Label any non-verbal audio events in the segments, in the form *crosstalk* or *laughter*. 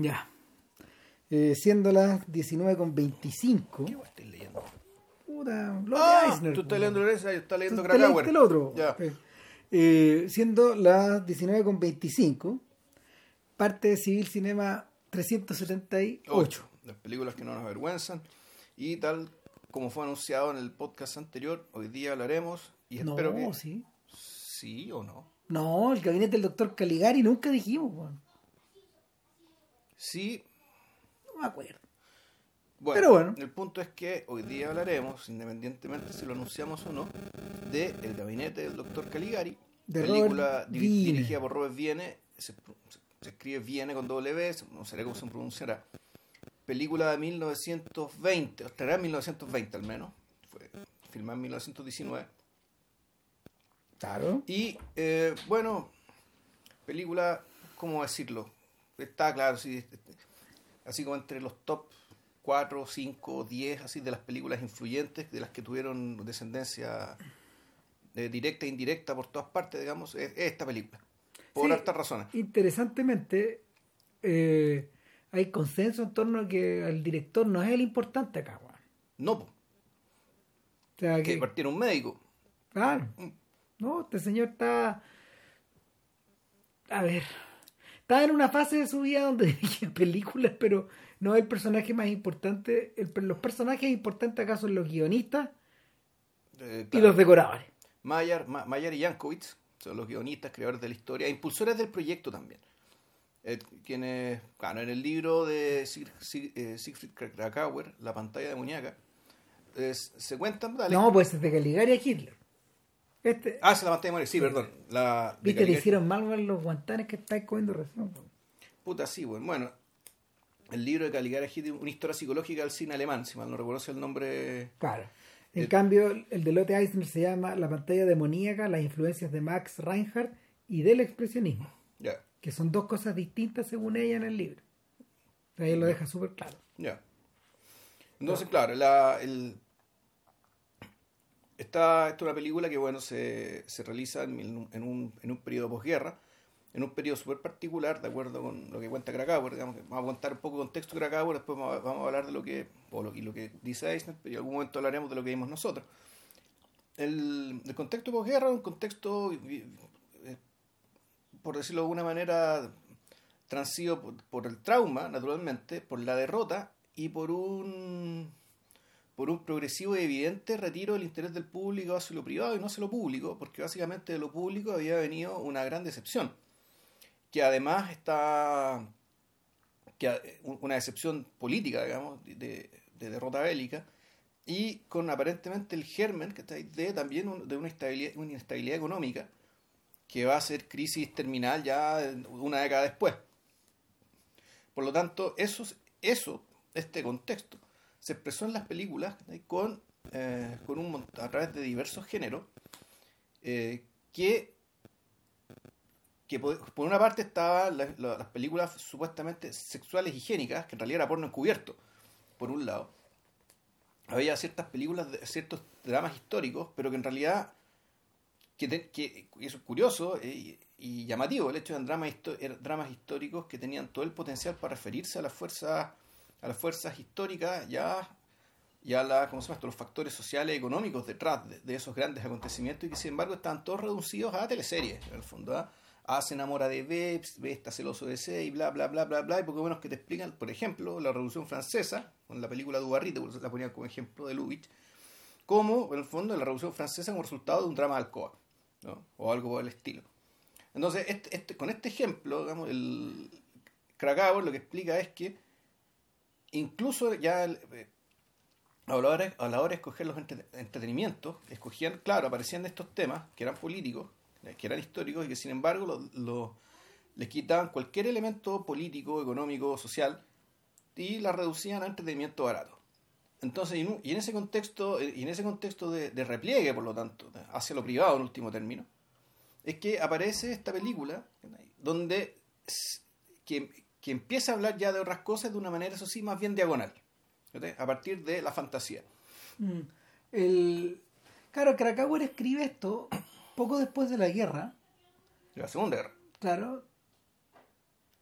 Ya. Eh, siendo las 19.25. ¿Qué leyendo? Puta, lo Ah, Eisner. tú estás leyendo Lorenzo, yo estoy leyendo Krakauer. el otro. Ya. Eh, eh, siendo las 19.25, parte de Civil Cinema 378. Ocho. Las películas que no nos avergüenzan. Y tal como fue anunciado en el podcast anterior, hoy día hablaremos. Y No, espero que. sí. Sí o no. No, el gabinete del doctor Caligari nunca dijimos, weón. Sí. No me acuerdo. Bueno, Pero bueno. el punto es que hoy día hablaremos, independientemente si lo anunciamos o no, de El gabinete del doctor Caligari. De película Viene. dirigida por Robert Viene. Se, se- se escribe Viene con W, no sé cómo se pronunciará. Película de 1920, o estará en 1920 al menos. Fue filmada en 1919. Claro. Y eh, bueno, película, ¿cómo decirlo? Está claro, sí, así como entre los top 4, 5, 10, así de las películas influyentes, de las que tuvieron descendencia eh, directa e indirecta por todas partes, digamos, es, es esta película. Por Sí. hartas razones. Interesantemente, eh, hay consenso en torno a que el director no es el importante acá, weón. No, po, O sea, que que, partiera un médico. claro. No, este señor está. A ver. Está en una fase de su vida donde *laughs* dirige películas, pero no el personaje más importante. El- los personajes importantes acá son los guionistas eh, y los decoradores. Mayer, Ma- Mayer y Jankovic son los guionistas, creadores de la historia, impulsores del proyecto también. Eh, quienes, claro, en el libro de Sig- Sig- eh, Siegfried Krakauer, La pantalla demoníaca, es- se cuentan... dale. No, pues es de Caligari a Hitler. Este, Ah, es la pantalla demoníaca, sí, perdón. La, de Viste, te hicieron mal los guantanes que estáis comiendo recién. Puta, sí, bueno. bueno. El libro de Caligari Hitler, una historia psicológica del cine alemán, si mal no recuerdo el nombre... Claro. En El- cambio, el de Lotte Eisner se llama La pantalla demoníaca, las influencias de Max Reinhardt y del expresionismo, Ya, que son dos cosas distintas según ella en el libro. Ella lo deja súper claro. Ya. Entonces, claro, la, el, esta, esta es una película que, bueno, se, se realiza en, en un, en un periodo posguerra, en un periodo súper particular, de acuerdo con lo que cuenta Krakauer, digamos, que vamos a contar un poco de contexto de Krakauer, después vamos a, hablar de lo que, y lo que dice Eisner, pero en algún momento hablaremos de lo que vimos nosotros. El, el contexto posguerra es un contexto, eh, por decirlo de alguna manera, transido por el trauma, naturalmente, por la derrota y por un por un progresivo y evidente retiro del interés del público hacia lo privado y no hacia lo público, porque básicamente de lo público había venido una gran decepción, que además está que a- una decepción política, digamos, de, de derrota bélica, y con aparentemente el germen que está ahí de también de una inestabilidad económica que va a ser crisis terminal ya una década después. Por lo tanto, eso, eso este contexto, se expresó en las películas con, eh, con un a través de diversos géneros eh, que, que por una parte estaban la- la- las películas supuestamente sexuales higiénicas, que en realidad era porno encubierto, por un lado. Había ciertas películas, ciertos dramas históricos, pero que en realidad que, que- y eso es curioso eh, y, llamativo el hecho de dramas, eran dramas históricos que tenían todo el potencial para referirse a las fuerzas a las fuerzas históricas ya y a la, ¿cómo se llama los factores sociales y económicos detrás de, esos grandes acontecimientos y que sin embargo estaban todos reducidos a teleseries en el fondo ¿ah? A se enamora de B, B está celoso de C y bla bla bla bla bla y porque bueno que te explican por ejemplo la revolución francesa con la película eso la ponían como ejemplo de Lubitsch como en el fondo la revolución francesa como resultado de un drama de alcoba ¿no? o algo por el estilo entonces este, este, con este ejemplo digamos, el Krakauer lo que explica es que incluso ya eh, a la, hora, a de escoger los entre- entretenimientos, escogían, claro, aparecían estos temas que eran políticos, eh, que eran históricos y que sin embargo les quitaban cualquier elemento político, económico, social y la reducían a entretenimiento barato. Entonces, y en, ese contexto, eh, y en ese contexto de, de repliegue, por lo tanto, hacia lo privado en último término, es que aparece esta película donde que, que empieza a hablar ya de otras cosas de una manera, eso sí, más bien diagonal, a partir de la fantasía. Mm. El... Claro, Krakauer escribe esto poco después de la guerra, De la Segunda Guerra. claro,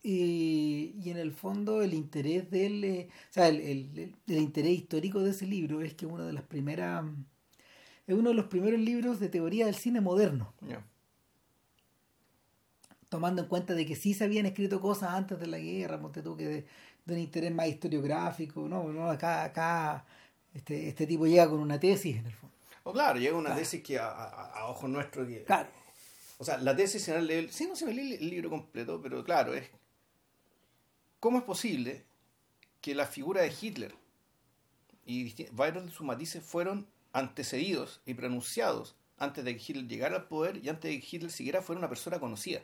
y, y en el fondo el interés del eh, o sea el, el- el interés histórico de ese libro es que una de las primeras es uno de los primeros libros de teoría del cine moderno. Tomando en cuenta de que sí se habían escrito cosas antes de la guerra, ponte tú que de, de un interés más historiográfico, no, no, acá, acá este, este tipo llega con una tesis en el fondo. O claro, llega una tesis que a, a, a ojos nuestros. Claro. O sea, la tesis se leer, sí, no se me lee el libro completo, pero claro, es cómo es posible que la figura de Hitler y varios de sus matices fueron antecedidos y pronunciados antes de que Hitler llegara al poder y antes de que Hitler siquiera fuera una persona conocida.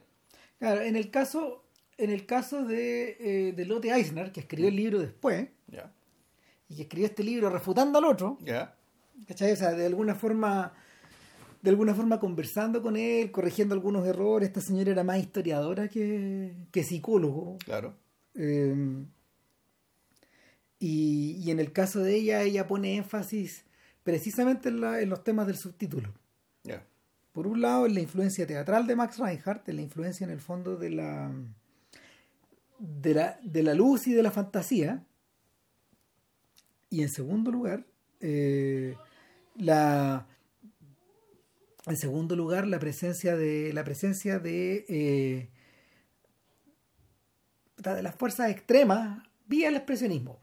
Claro, en el caso, en el caso de, eh, de Lotte Eisner, que escribió el libro después, y que escribió este libro refutando al otro, ¿cachai? O sea, de alguna forma, de alguna forma conversando con él, corrigiendo algunos errores, esta señora era más historiadora que, que psicólogo, claro. Eh, y, y en el caso de ella, ella pone énfasis precisamente en, la- en los temas del subtítulo. Ya, Por un lado, la influencia teatral de Max Reinhardt, la influencia en el fondo de la, de la, de la luz y de la fantasía. Y en segundo lugar, eh, la en segundo lugar la presencia de la presencia de eh, de las fuerzas extremas vía el expresionismo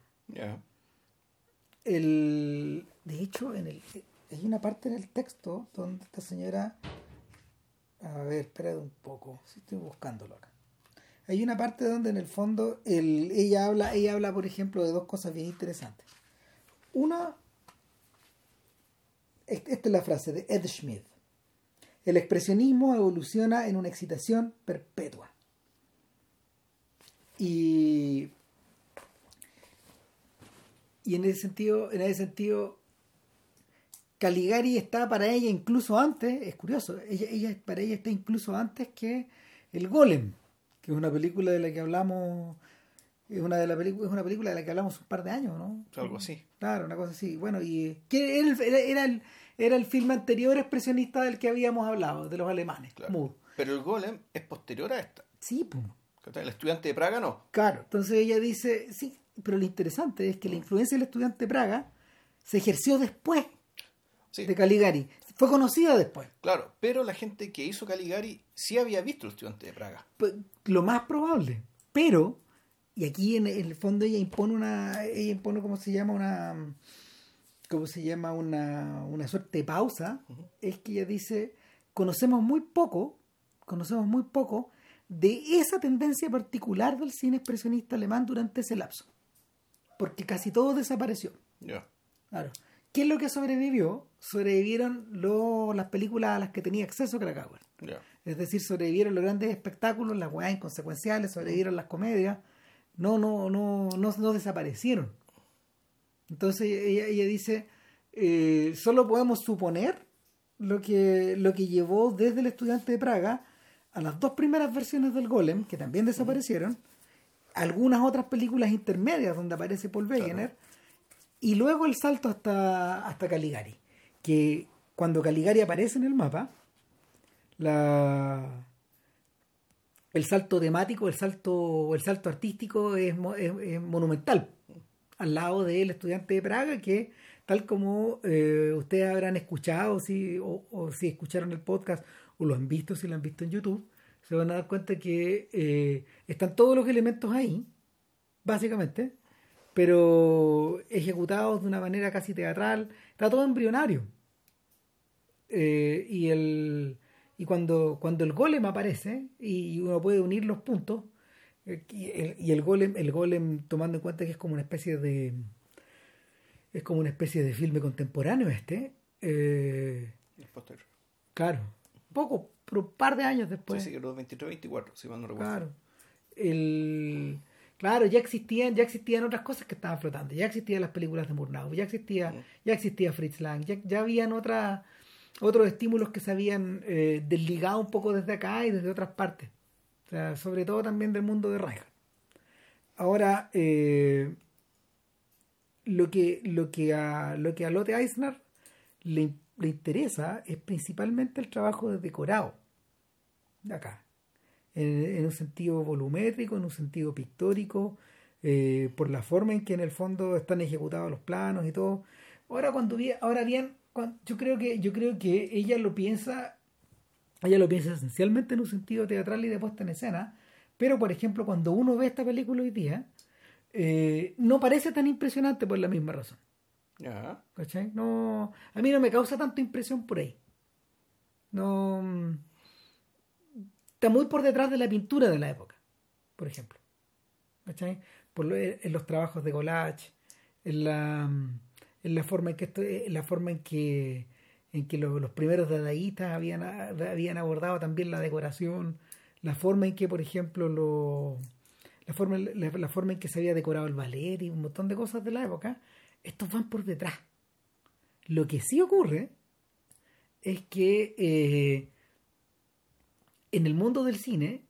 el de hecho en el hay una parte en el texto donde esta señora a ver espera un poco si estoy buscándolo acá. Hay una parte donde en el fondo el, ella habla ella habla por ejemplo de dos cosas bien interesantes. Una es- esta es la frase de Ed Schmidt. El expresionismo evoluciona en una excitación perpetua. Y y en ese sentido, en ese sentido, Caligari está para ella incluso antes, es curioso, ella, ella para ella está incluso antes que El Golem, que es una película de la que hablamos, es una de la es una película de la que hablamos un par de años, ¿no? Algo así. Claro, una cosa así. Bueno, y que era el, era, era el, era el filme anterior expresionista del que habíamos hablado, de los alemanes. Claro. Mood. Pero el golem es posterior a esta. Sí, pues. El estudiante de Praga no. Claro, entonces ella dice, sí, pero lo interesante es que la influencia del estudiante de Praga se ejerció después Sí, de Caligari. Fue conocida después. claro. Pero la gente que hizo Caligari sí había visto el estudiante de Praga. Pues, Lo más probable. Pero, y aquí en, el fondo ella impone una, ella impone como se llama una, ¿cómo se llama? Una, una suerte de pausa. Es que ella dice, conocemos muy poco, conocemos muy poco de esa tendencia particular del cine expresionista alemán durante ese lapso. Porque casi todo desapareció. Ya. Claro. ¿Qué es lo que sobrevivió? Sobrevivieron lo- las películas a las que tenía acceso Krakauer. Es decir, sobrevivieron los grandes espectáculos, las weas inconsecuenciales, sobrevivieron las comedias. No, no, no, no, no desaparecieron. Entonces ella, ella dice, eh, solo podemos suponer lo que, lo que llevó desde el estudiante de Praga a las dos primeras versiones del Golem, que también desaparecieron, algunas otras películas intermedias donde aparece Paul Wegener, y luego el salto hasta, hasta Caligari, que cuando Caligari aparece en el mapa, la el salto temático, el salto, el salto artístico es, mo- es- es monumental. Al lado del estudiante de Praga, que tal como eh, ustedes habrán escuchado si, o, o si escucharon el podcast o lo han visto, si lo han visto en YouTube, se van a dar cuenta que eh, están todos los elementos ahí, básicamente, pero ejecutados de una manera casi teatral, está todo embrionario. Eh, y el y cuando, cuando el golem aparece y uno puede unir los puntos eh, y el, y el golem el golem tomando en cuenta que es como una especie de es como una especie de filme contemporáneo este eh, posterior. claro poco pero un par de años después sí, sí, que los 23, 24, si mal no recuerdo. Claro. El, claro, ya existían, ya existían otras cosas que estaban flotando. Ya existían las películas de Murnau, ya existía, ya existía Fritz Lang, ya, ya habían otras otros estímulos que se habían eh, desligado un poco desde acá y desde otras partes. O sea, sobre todo también del mundo de Reinhardt. Ahora, eh, lo que, lo que a, lo que a Lotte Eisner le, le interesa es principalmente el trabajo de decorado de acá. En, un sentido volumétrico, en un sentido pictórico, eh, por la forma en que en el fondo están ejecutados los planos y todo. Ahora cuando ahora bien, yo creo que yo creo que ella lo piensa, ella lo piensa esencialmente en un sentido teatral y de puesta en escena, pero por ejemplo cuando uno ve esta película hoy día, eh, no parece tan impresionante por la misma razón. No, a mí no me causa tanta impresión por ahí. No. Está muy por detrás de la pintura de la época, por ejemplo. ¿Cachai? Por en los trabajos de Golach, en la, mm, en la forma en que esto, en la forma en que en que los, primeros dadaístas habían, habían abordado también la decoración, la forma en que, por ejemplo, lo, la, forma, la, forma en que se había decorado el ballet y un montón de cosas de la época, estos van por detrás. Lo que sí ocurre es que eh, en el mundo del cine,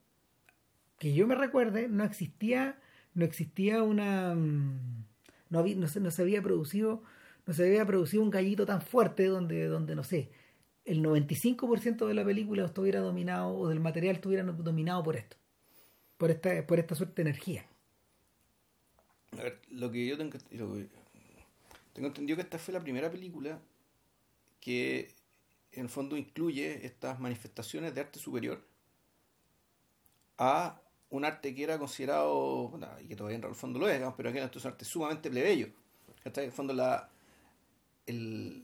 que yo me recuerde, no existía, no existía una, mm, no, había, no, se, no se había producido, no se había producido un gallito tan fuerte donde, donde no sé, el 95% de la película estuviera dominado o del material estuviera dominado por esto, por esta, por esta suerte de energía. A ver, lo que yo tengo, tengo entendido que esta fue la primera película que en el fondo incluye estas manifestaciones de arte superior a un arte que era considerado, y que todavía en el fondo lo es, pero que era un arte sumamente plebeyo. En el fondo la, el,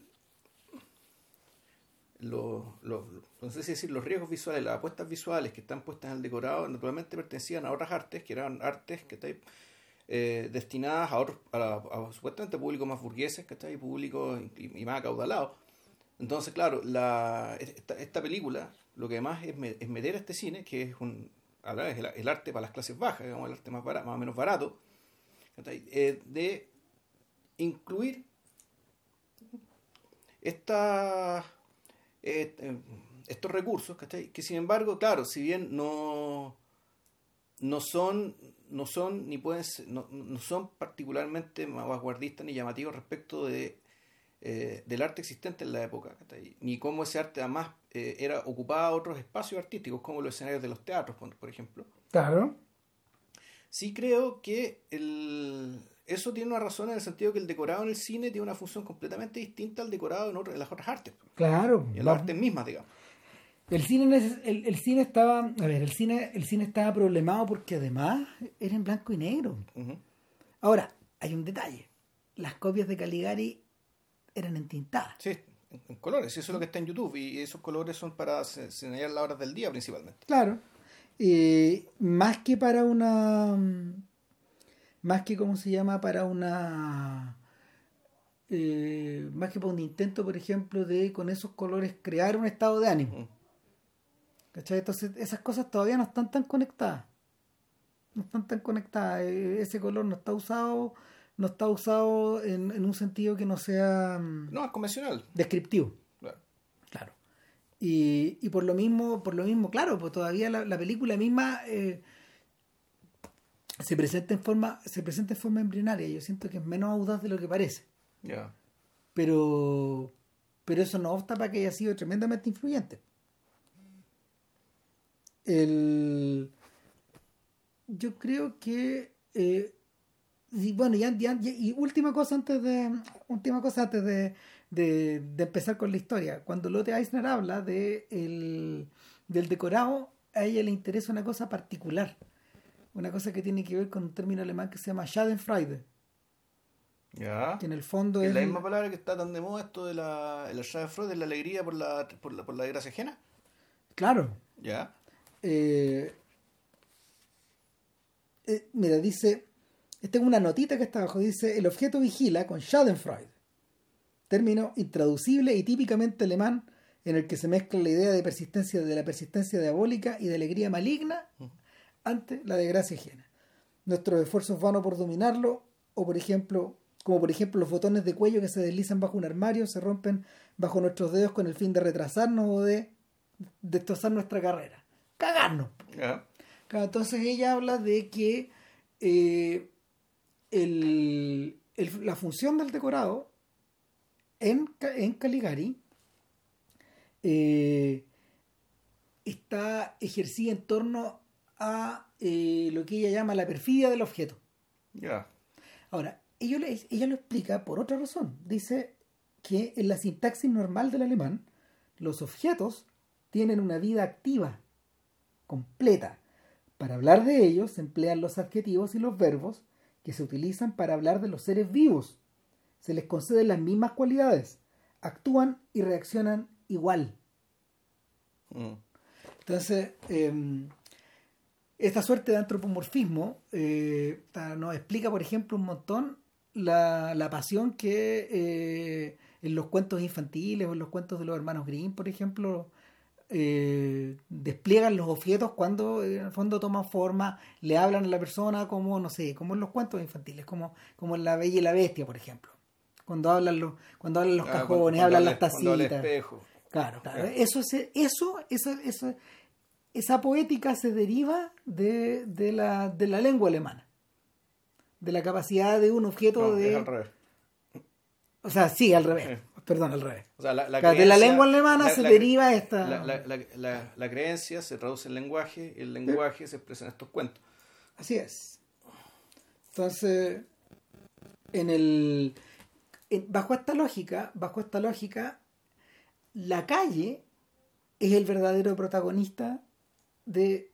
no sé decir, los riesgos visuales, las apuestas visuales que están puestas en el decorado, naturalmente pertenecían a otras artes, que eran artes que eh, destinadas a, otros, a, supuestamente públicos más burgueses, que y públicos y, y más acaudalados entonces, claro, la, esta, película lo que además es, es, meter a este cine, que es un es el, arte para las clases bajas, digamos, el arte más, barato, más o menos barato, eh, de incluir esta, eh, estos recursos, que sin embargo, claro, si bien no, no son no son ni pueden no, no son particularmente vanguardistas ni llamativos respecto de eh, del arte existente en la época, ni cómo ese arte además eh, era ocupaba otros espacios artísticos, como los escenarios de los teatros, por, ejemplo. Claro. Sí creo que el, eso tiene una razón en el sentido que el decorado en el cine tiene una función completamente distinta al decorado en, las otras artes. Claro. En las artes mismas, digamos. El cine, el, el, cine estaba, a ver, el cine, el cine estaba problemado porque además era en blanco y negro. Ahora, hay un detalle. Las copias de Caligari eran entintadas. Sí, en colores. Eso es lo que está en YouTube. Y esos colores son para señalar las horas del día principalmente. Claro. Eh, más que para una. Más que, ¿cómo se llama? Para una. Eh, más que para un intento, por ejemplo, de con esos colores crear un estado de ánimo. ¿Cachai? Entonces, esas cosas todavía no están tan conectadas. No están tan conectadas. Eh, ese color no está usado no está usado en, en un sentido que no sea... Mm, no, es convencional. Descriptivo. Claro. claro. Y, y por lo mismo, por lo mismo, claro, pues todavía la, la película misma eh, se presenta en forma, se presenta en forma embrionaria. Yo siento que es menos audaz de lo que parece. Ya. Pero, pero eso no obsta para que haya sido tremendamente influyente. El, yo creo que eh, y bueno, y última cosa antes de última cosa antes de, de, empezar con la historia. Cuando Lotte Eisner habla de el, del decorado, a ella le interesa una cosa particular. Una cosa que tiene que ver con un término alemán que se llama Schadenfreude. Ya. Que en el fondo es. la misma palabra que está tan de moda esto de la, Schadenfreude, la alegría por la, por la, por la desgracia ajena. Claro. Ya. Eh, eh, mira, dice tengo una notita que está abajo, dice, el objeto vigila con Schadenfreude, término intraducible y típicamente alemán en el que se mezcla la idea de persistencia de la persistencia diabólica y de alegría maligna ante la desgracia ajena. Nuestros esfuerzos vanos por dominarlo, o por ejemplo, como por ejemplo los botones de cuello que se deslizan bajo un armario, se rompen bajo nuestros dedos con el fin de retrasarnos o de destrozar nuestra carrera. Cagarnos. Entonces ella habla de que eh, el, la función del decorado en, en Caligari eh, está ejercida en torno a eh, lo que ella llama la perfidia del objeto. Ya. Ahora, ella, ella lo explica por otra razón. Dice que en la sintaxis normal del alemán, los objetos tienen una vida activa, completa. Para hablar de ellos se emplean los adjetivos y los verbos que se utilizan para hablar de los seres vivos. Se les conceden las mismas cualidades, actúan y reaccionan igual. Mm. Entonces, eh, esta suerte de antropomorfismo eh, nos explica, por ejemplo, un montón la, la pasión que eh, en los cuentos infantiles o en los cuentos de los hermanos Grimm, por ejemplo, eh, despliegan los objetos cuando eh, en el fondo toman forma, le hablan a la persona como, no sé, como en los cuentos infantiles, como, como en La Bella y la Bestia, por ejemplo. Cuando hablan los, cuando hablan los Ah, cajones, cuando- hablan habla- las tacitas. espejo. Claro, claro. Claro. Eso, se- eso, eso, eso, esa poética se deriva de, de la, de la lengua alemana. De la capacidad de un objeto No, de. es al revés. O sea, sí, al revés. Sí. Perdón, al revés. O sea, la, de la lengua alemana la- se deriva esta. La, creencia se traduce en lenguaje, y el lenguaje se expresa en estos cuentos. Así es. Entonces, en el. en- bajo esta lógica, bajo esta lógica, la calle es el verdadero protagonista de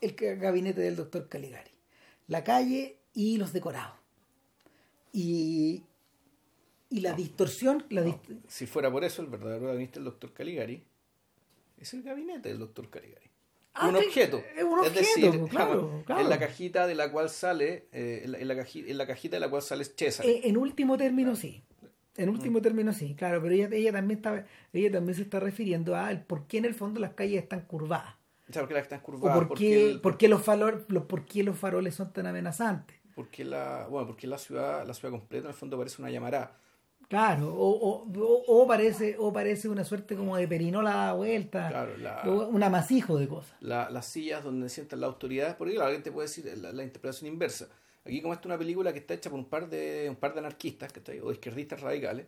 el gabinete del doctor Caligari. La calle y los decorados. Y, y la distorsión, la No, dist- si fuera por eso, el verdadero protagonista del doctor Caligari es el gabinete del doctor Caligari. Ah, un objeto. es un objeto, decir, claro, *laughs* claro. en la cajita de la cual sale, eh, en, la, en la caji- en la cajita de la cual sale César. En, en último término sí. En último término sí, claro, pero ella, ella también está, ella también se está refiriendo a el por qué en el fondo las calles están curvadas. o sea, porque la están O curvadas, por porque, qué, el- por qué los faroles, los, por qué los faroles son tan amenazantes. porque la, bueno, porque la ciudad, la ciudad completa en el fondo parece una llamarada. Claro, o, o, o- parece, o parece una suerte como de perinola vuelta, Claro, la- un amasijo de cosas. la- las sillas donde sientan la autoridad, porque claro, alguien te puede decir la, la interpretación inversa. Aquí como esta es una película que está hecha por un par de un par de anarquistas ¿cachai? o izquierdistas radicales,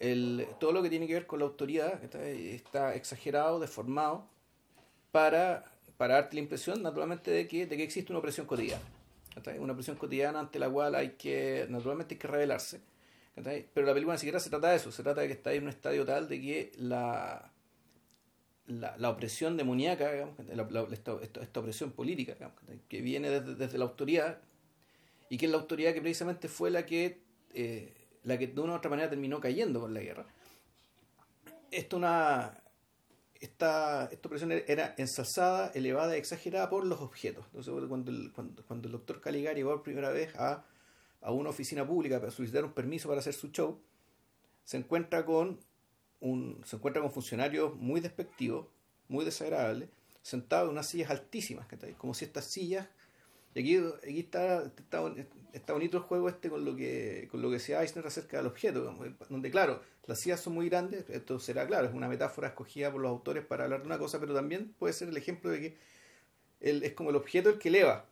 el, todo lo que tiene que ver con la autoridad está exagerado, deformado, para, para darte la impresión naturalmente de que, de que existe una opresión cotidiana. Una opresión cotidiana ante la cual hay que, naturalmente hay que rebelarse. Pero la película ni siquiera se trata de eso, se trata de que está en un estadio tal de que la, la, la opresión demoníaca, digamos, la- esta, esta- opresión política, digamos, que viene desde, desde la autoridad, y que es la autoridad que precisamente fue la que, eh, la que de una u otra manera terminó cayendo con la guerra. Esto una, esta, esta opresión era ensalzada, elevada, exagerada por los objetos. Entonces, cuando el, cuando, cuando el doctor Caligari va por primera vez a, a una oficina pública para solicitar un permiso para hacer su show, se encuentra con un, se encuentra con funcionarios muy despectivos, muy desagradables, sentados en unas sillas altísimas, como si estas sillas, y aquí, aquí está, está, está bonito el juego este con lo que con lo que decía Eisner acerca del objeto, donde claro, las sillas son muy grandes, esto será claro, es una metáfora escogida por los autores para hablar de una cosa, pero también puede ser el ejemplo de que el, es como el objeto el que eleva.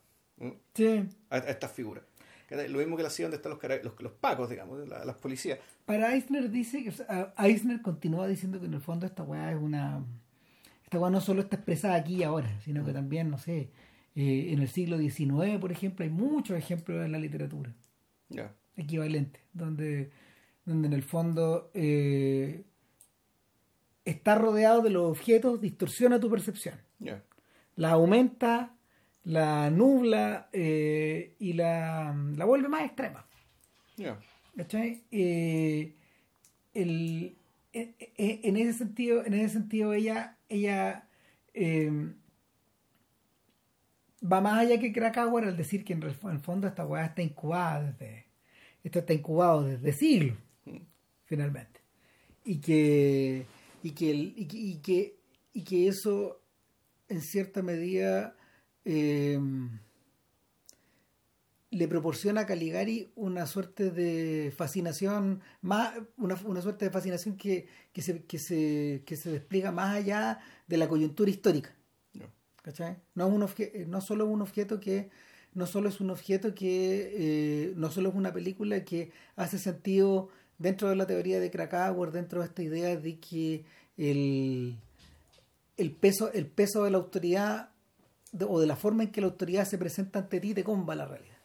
Sí. a, a estas figuras. Lo mismo que la silla donde están los, los, los pacos, digamos, la- las policías. Para Eisner dice que o sea, Eisner continúa diciendo que en el fondo esta weá es una esta weá no solo está expresada aquí y ahora, sino que también, no sé, eh, en el siglo XIX, por ejemplo, hay muchos ejemplos en la literatura Ya. equivalentes, donde, donde en el fondo eh, estar rodeado de los objetos distorsiona tu percepción. Ya. La aumenta, la nubla eh, y la, la vuelve más extrema. ¿Cachai? Eh, el- e- e- en ese sentido, en ese sentido ella, ella eh, va más allá que Krakauer al decir que en el fo- en el fondo esta weá está incubada desde, esto está incubado desde siglos, finalmente. Y que, y que, el- y que, y que, y que eso en cierta medida eh, le proporciona a Caligari una suerte de fascinación más una, una suerte de fascinación que, que, se, que, se, que se despliega más allá de la coyuntura histórica Ya. ¿cachai? no es un obje- no solo es un objeto que no solo es un objeto que eh, no solo es una película que hace sentido dentro de la teoría de Krakauer dentro de esta idea de que el, el peso el peso de la autoridad o de la forma en que la autoridad se presenta ante ti te comba la realidad.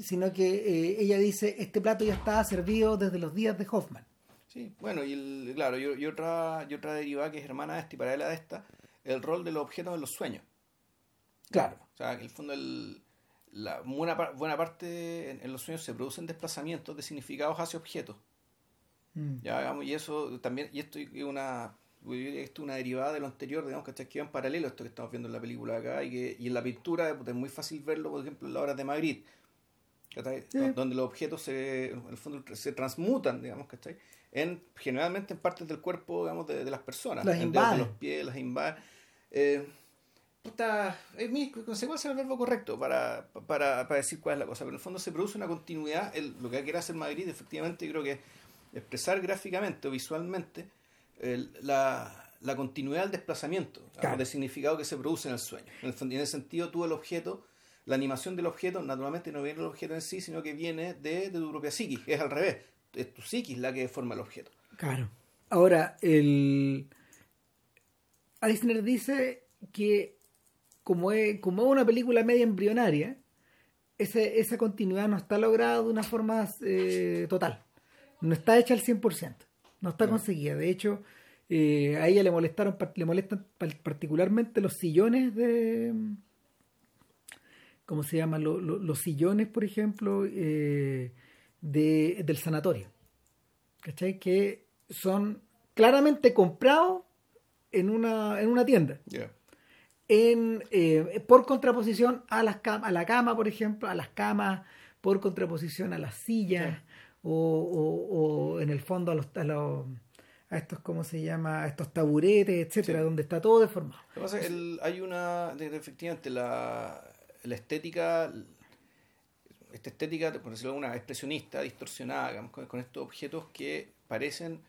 Sino que eh, ella dice, este plato ya estaba servido desde los días de Hoffman. Sí, bueno, y el, claro, y, otra, y otra derivada que es hermana de esta y paralela de esta, el rol de los objetos en los sueños. Claro. O sea, que en el fondo el, la buena, buena parte en, los sueños se producen desplazamientos de significados hacia objetos. Mm. Ya, y eso también, y esto es una, esto es una derivada de lo anterior, digamos, que va en paralelo a esto que estamos viendo en la película acá, y que y en la pintura es muy fácil verlo, por ejemplo, en la obra de Magritte, donde los objetos se, en el fondo se transmutan, digamos, ¿cachai? en generalmente en partes del cuerpo digamos de, las personas en de los pies las invaden eh, puta, es mi consecuencia el verbo correcto para, para, para, decir cuál es la cosa pero en el fondo se produce una continuidad el, lo que quiere hacer Madrid efectivamente creo que es expresar gráficamente o visualmente la, la, continuidad del desplazamiento de significado que se produce en el sueño en, el, en ese sentido tú el objeto la animación del objeto naturalmente no viene del objeto en sí sino que viene de, de tu propia psiquis es al revés es tu psiquis la que forma el objeto. Claro. Ahora, el Eisner dice que como es, como una película media embrionaria, ese, esa continuidad no está lograda de una forma eh, total. No está hecha al 100%. No está conseguida. De hecho, eh, a ella le molestaron le molestan particularmente los sillones de ¿cómo se llaman? los sillones, por ejemplo, eh, de, del sanatorio. ¿Cachai? Que son claramente comprados en una, en una tienda. En, eh, por contraposición a, las a la cama, por ejemplo, a las camas, por contraposición a las sillas, o, o, en el fondo a los, a los a estos, ¿cómo se llama? A estos taburetes, etcétera, donde está todo deformado. hay una, efectivamente, la, la estética esta estética, por decirlo una expresionista, distorsionada, con, estos objetos que parecen,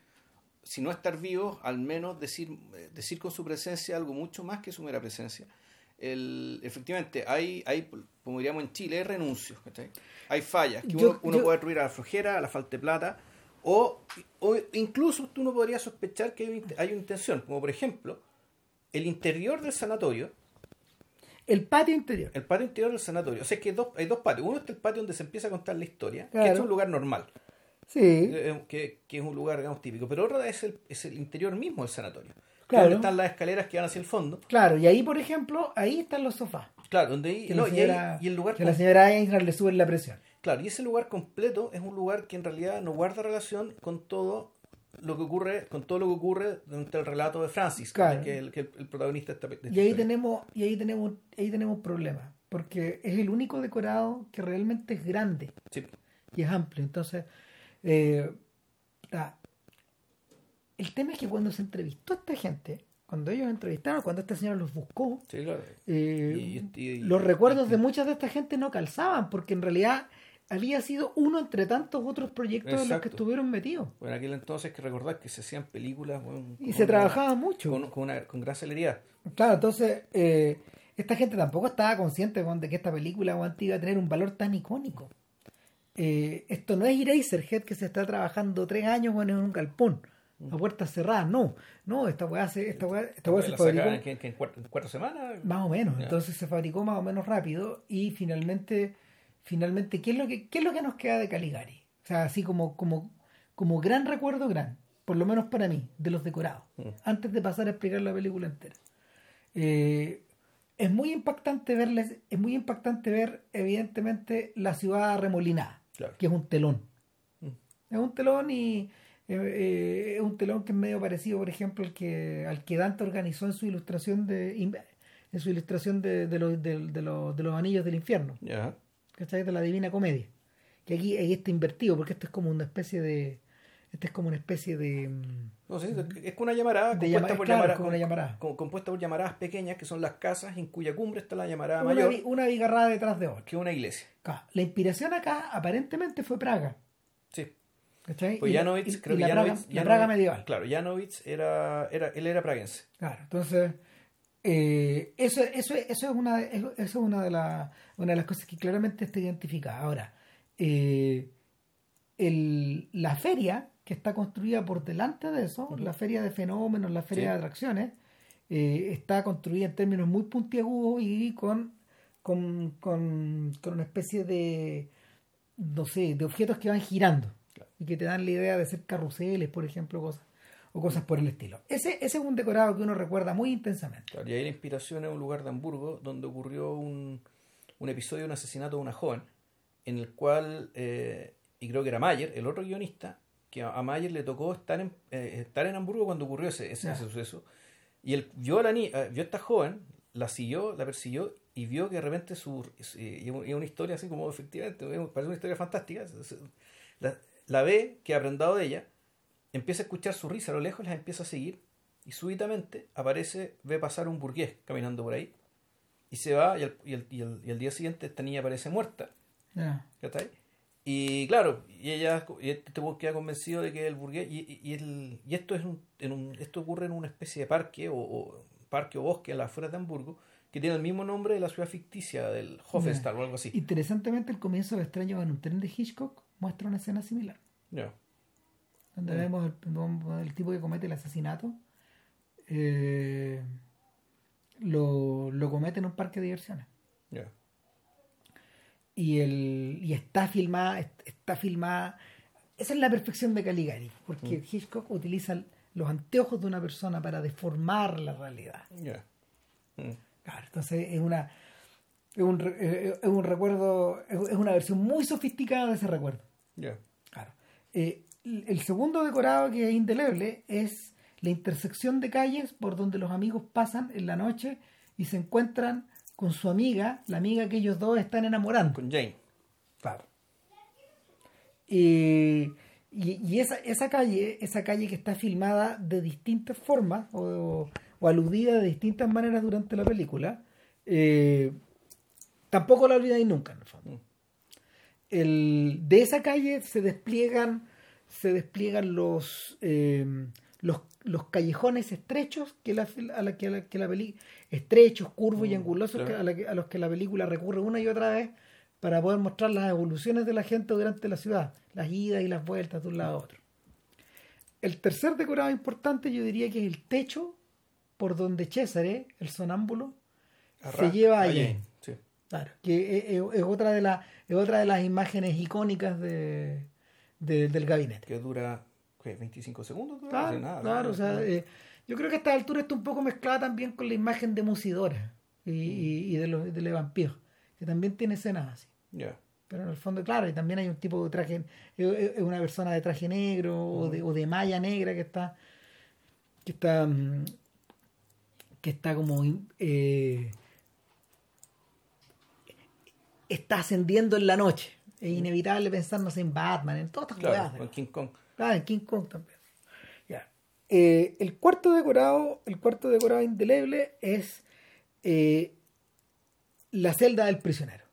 si no estar vivos, al menos decir, decir con su presencia algo mucho más que su mera presencia. El, efectivamente, hay, hay, como diríamos en Chile, hay renuncios, hay fallas, que uno, puede atribuir a la flojera, a la falta de plata, o, o incluso tú no podrías sospechar que hay, hay una intención, como por ejemplo, el interior del sanatorio el patio interior. El patio interior del sanatorio. O sea, que hay dos, hay dos patios. Uno es el patio donde se empieza a contar la historia, que es un lugar normal. Sí. Eh, que, que, es un lugar, digamos, típico. Pero otra es el, es el interior mismo del sanatorio. Claro. Donde están las escaleras que van hacia el fondo. Claro, y ahí, por ejemplo, ahí están los sofás. Claro, donde ahí, no, y, el lugar. Que la señora Eichner le sube la presión. Claro, y ese lugar completo es un lugar que en realidad no guarda relación con todo lo que ocurre con todo lo que ocurre durante el relato de Francis que, es el, que el, protagonista de y ahí tenemos y ahí tenemos ahí tenemos problemas porque es el único decorado que realmente es grande y es amplio entonces eh, el tema es que cuando se entrevistó a esta gente cuando ellos entrevistaron, cuando esta señora los buscó, eh, los recuerdos de muchas de esta gente no calzaban, porque en realidad había sido uno entre tantos otros proyectos en los que estuvieron metidos. Bueno, en aquel entonces hay que recordar que se hacían películas. y se trabajaba mucho. Con, con, una, con gran celeridad. Claro, entonces eh, esta gente tampoco estaba consciente de que esta película iba a tener un valor tan icónico. Eh, esto no es Eraserhead que se está trabajando tres años en un galpón a puertas cerradas, no, no, esta weá se, esta esta se fabricó en, cuatro, semanas. Más o menos, entonces se fabricó más o menos rápido y finalmente finalmente, ¿qué es lo que, qué es lo que nos queda de Caligari? O sea, así como, como, como gran recuerdo, gran, por lo menos para mí, de los decorados, mm. antes de pasar a explicar la película entera. Eh, es muy impactante verles, es muy impactante ver, evidentemente, la ciudad remolinada, que es un telón. Mm. Es un telón y eh, eh, es un telón que es medio parecido, por ejemplo, al que, al que Dante organizó en su ilustración de en su ilustración de, de, los, de, de los anillos del infierno. ¿cachai? De la Divina Comedia. Que aquí, está invertido, porque esto es como una especie de. Esto es como una especie de. Mm, no, sí, es una llamarada compuesta, por llamadas, una llamarada. compuesta por llamaradas pequeñas, que son las casas en cuya cumbre está la llamarada una, mayor. Una bigarrada detrás de otra. Que una iglesia. La inspiración acá aparentemente fue Praga. ¿Cachai? Pues Janowitz, creo que la, Praga, medieval. Claro, Janowitz era, era, él era praguense. Claro, entonces eh, eso, eso, eso, es una, eso es una de, una de las cosas que claramente está identificada. Ahora, eh, el, la feria que está construida por delante de eso, la feria de fenómenos, la feria de atracciones, eh, está construida en términos muy puntiagudos y con, con, con, con una especie de, no sé, de objetos que van girando y que te dan la idea de ser carruseles, por ejemplo, cosas o cosas por el estilo. Ese, ese es un decorado que uno recuerda muy intensamente. Claro, y ahí la inspiración es un lugar de Hamburgo donde ocurrió un, un episodio de un asesinato de una joven, en el cual, eh, y creo que era Mayer, el otro guionista, que a, a Mayer le tocó estar en, eh, estar en Hamburgo cuando ocurrió ese, ese, suceso, y él vio a, la ni- eh, vio a esta joven, la siguió, la persiguió, y vio que de repente su, eh, y es una historia así como efectivamente, parece una historia fantástica, la, la ve, que ha aprendido de ella, empieza a escuchar su risa a lo lejos, las empieza a seguir, y súbitamente aparece, ve pasar un burgués caminando por ahí, y se va, y al, y al- y al- y al día siguiente esta niña aparece muerta, Ya. ¿cachai? Y claro, y ella y este tipo queda convencido de que el burgués, y, y- el- y esto es un, en un, esto ocurre en una especie de parque o, o- parque o bosque a las afueras de Hamburgo, que tiene el mismo nombre de la ciudad ficticia del Hofenstadt o algo así. Interesantemente, el comienzo de Extraño en un tren de Hitchcock muestra una escena similar, Ya, donde Mm. vemos el, el tipo que comete el asesinato, eh, lo, lo comete en un parque de diversiones. ya. y el y está filmada está filmada esa es la perfección de Caligari porque Mm. Hitchcock utiliza los anteojos de una persona para deformar la realidad. Mm. claro entonces es una es un, re- eh, es un recuerdo es una versión muy sofisticada de ese recuerdo Ya. claro Eh, el segundo decorado que es indeleble es la intersección de calles por donde los amigos pasan en la noche y se encuentran con su amiga la amiga que ellos dos están enamorando Con Jane. Claro. Y, y, y esa, esa calle, esa calle que está filmada de distintas formas o, o aludida de distintas maneras durante la película, eh, tampoco la olvidáis nunca, en el fondo. Mm. El, de esa calle se despliegan, se despliegan los, eh, los, los callejones estrechos que la, a la que la, que la peli- estrechos, curvos y Mm, angulosos claro. que- a, la que- a los que la película recurre una y otra vez para poder mostrar las evoluciones de la gente durante la ciudad, las idas y las vueltas de un lado a otro. El tercer decorado importante yo diría que es el techo por donde César, el sonámbulo, se lleva a a Jane. Claro, que es, es- es otra de las es otra de las imágenes icónicas de, de- del gabinete. Que dura, ¿qué? ¿25 segundos? dura? Claro, nada, claro, o sea, eh, yo creo que a esta altura está un poco mezclada también con la imagen de Musidora y, y- y de los de vampiros, que también tiene escenas así. Pero en el fondo, claro, y también hay un tipo de traje, es es una persona de traje negro o, de, o de malla negra que está, que está, mm, que está como, eh, está ascendiendo en la noche. Es inevitable pensar, no sé, en Batman, en todas estas Claro, weas. con King Kong. Ah, en King Kong también. Ya. Eh, el cuarto decorado, el cuarto decorado indeleble es eh, la celda del prisionero.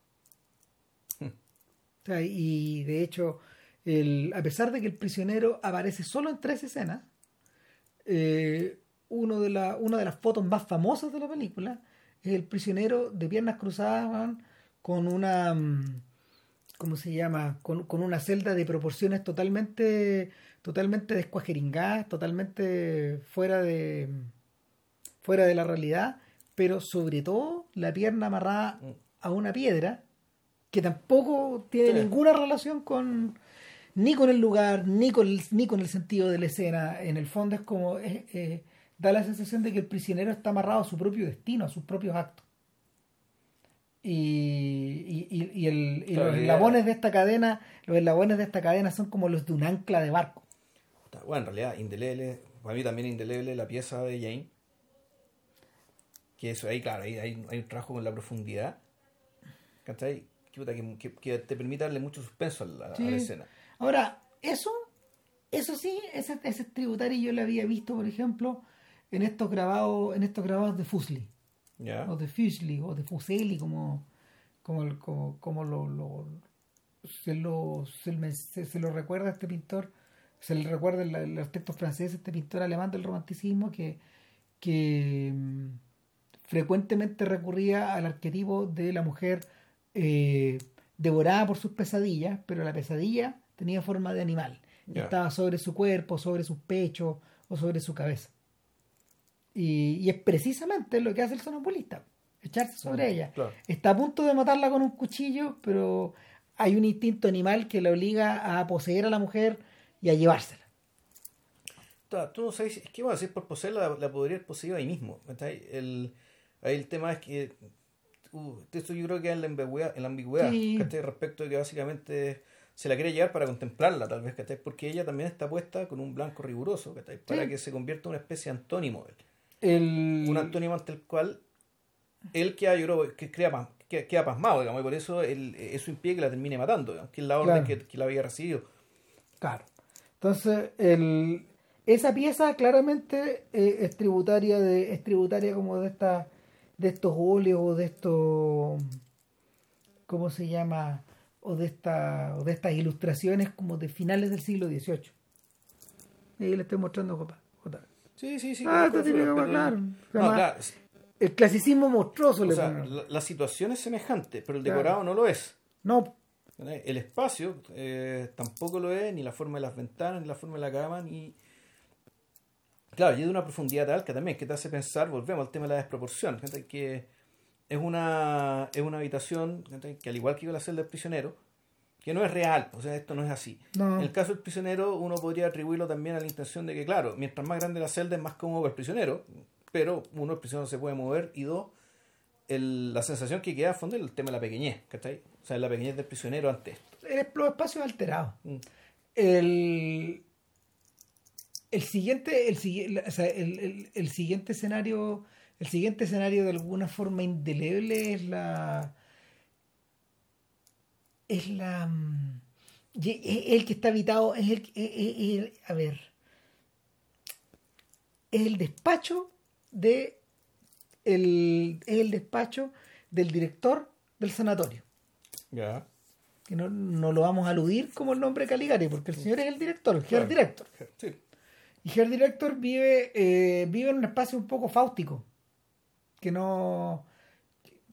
Hmm. O sea, y de hecho, el, a pesar de que el prisionero aparece solo en tres escenas, eh, uno de la, una de las fotos más famosas de la película es el prisionero de piernas cruzadas con una mm, ¿cómo se llama? Con, con una celda de proporciones totalmente totalmente descuajeringadas, totalmente fuera de fuera de la realidad, pero sobre todo la pierna amarrada a una piedra que tampoco tiene Sí. ninguna relación con ni con el lugar, ni con el, ni con el sentido de la escena. En el fondo es como eh, da la sensación de que el prisionero está amarrado a su propio destino, a sus propios actos. Y, y, y- el- y los eslabones de esta cadena, los eslabones de esta cadena son como los de un ancla de barco. Bueno, en realidad, indeleble, para mí también indeleble la pieza de Jane. Que eso ahí, claro, ahí hay, hay un trabajo con la profundidad. ¿Cachai? Que, que, que te permite darle mucho suspenso a la, a la escena. Ahora, eso, eso sí, ese, ese tributario yo lo había visto, por ejemplo, en estos grabados, en estos grabados de Fusli, O de Fusli, o de Fuseli, como, como, como, como lo, lo- se, lo, se, me- se- se lo recuerda a este pintor, se le recuerda el, el arquitecto francés, este pintor alemán del romanticismo, que, que mm, frecuentemente recurría al arquetipo de la mujer eh, devorada por sus pesadillas, pero la pesadilla tenía forma de animal. Estaba sobre su cuerpo, sobre sus pechos o sobre su cabeza. Y, y es precisamente lo que hace el sonambulista, echarse sobre ella. Claro. Está a punto de matarla con un cuchillo, pero hay un instinto animal que la obliga a poseer a la mujer y a llevársela. Tú no sabes, es que bueno, si es por poseerla, la, la podría haber poseído ahí mismo. ahí el tema es que uh, esto yo creo que es la ambigüedad, en la ambigüedad Sí. ¿cachai? respecto de que básicamente se la quiere llevar para contemplarla, tal vez, ¿cachai? porque ella también está puesta con un blanco riguroso, ¿cachai? para Sí. que se convierta en una especie de antónimo. El... Un antónimo ante el cual él queda, yo creo, que crea, pas- que- queda pasmado, digamos, y por eso él- eso impide que la termine matando, digamos, que es la orden Claro. que, que la había recibido. Claro. Entonces, el, esa pieza claramente eh, es tributaria de, es tributaria como de esta, de estos óleos o de estos ¿cómo se llama? o de esta, o de estas ilustraciones como de finales del siglo XVIII. Ahí le estoy mostrando Jota. Sí, sí, sí. Ah, esto tiene que claro. No, claro, El clasicismo monstruoso O le sea, la, la situación es semejante, pero el Claro. decorado no lo es. No, El espacio eh, tampoco lo es, ni la forma de las ventanas, ni la forma de la cama, ni... Claro, y es de una profundidad tal que también que te hace pensar, volvemos al tema de la desproporción, que es una, es una habitación que al igual que la celda del prisionero, que no es real, o sea, esto no es así. No. En el caso del prisionero, uno podría atribuirlo también a la intención de que, claro, mientras más grande la celda es más cómodo para el prisionero, pero uno, el prisionero se puede mover, y dos, el- la sensación que queda a fondo es el tema de la pequeñez, ¿cachai? O sea, la pequeñez del prisionero ante esto. el- los espacios alterados. Mm. El, el siguiente, el, o sea, el, el- el siguiente escenario, el siguiente escenario de alguna forma indeleble es la es la mm, es el que está habitado, es el, es- el- a ver, es el despacho de el, es el despacho del director del sanatorio Ya. que no, no lo vamos a aludir como el nombre Caligari, porque el señor es el director, el Claro. director. Sí. Y head director vive, eh, vive en un espacio un poco fáustico, que no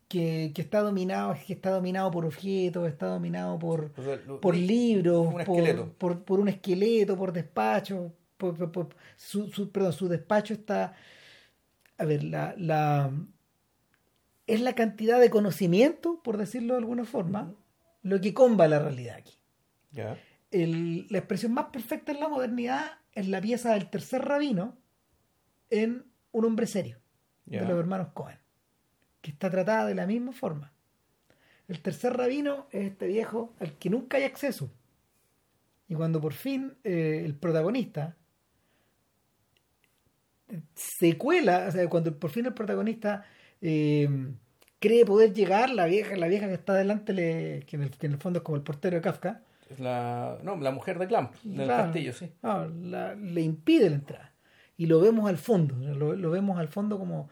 que, que está dominado, que está dominado por objetos, está dominado por, O sea, lo- por libros, un por, por, por un esqueleto, por despacho, por, su, su- perdón, su despacho está, a ver, la, la es la cantidad de conocimiento, por decirlo de alguna forma, lo que comba la realidad aquí. El- la expresión más perfecta en la modernidad es la pieza del tercer rabino en Un hombre serio, de los hermanos Cohen, que está tratada de la misma forma. El tercer rabino es este viejo al que nunca hay acceso. Y cuando por fin eh, el protagonista se cuela, o sea, cuando por fin el protagonista eh, cree poder llegar, la vieja, la vieja que está delante, le, que, en el, que en el fondo es como el portero de Kafka, Es la, no, la mujer de Clamp, del Claro. castillo, sí. no, la- le impide la entrada. Y lo vemos al fondo, lo, lo vemos al fondo como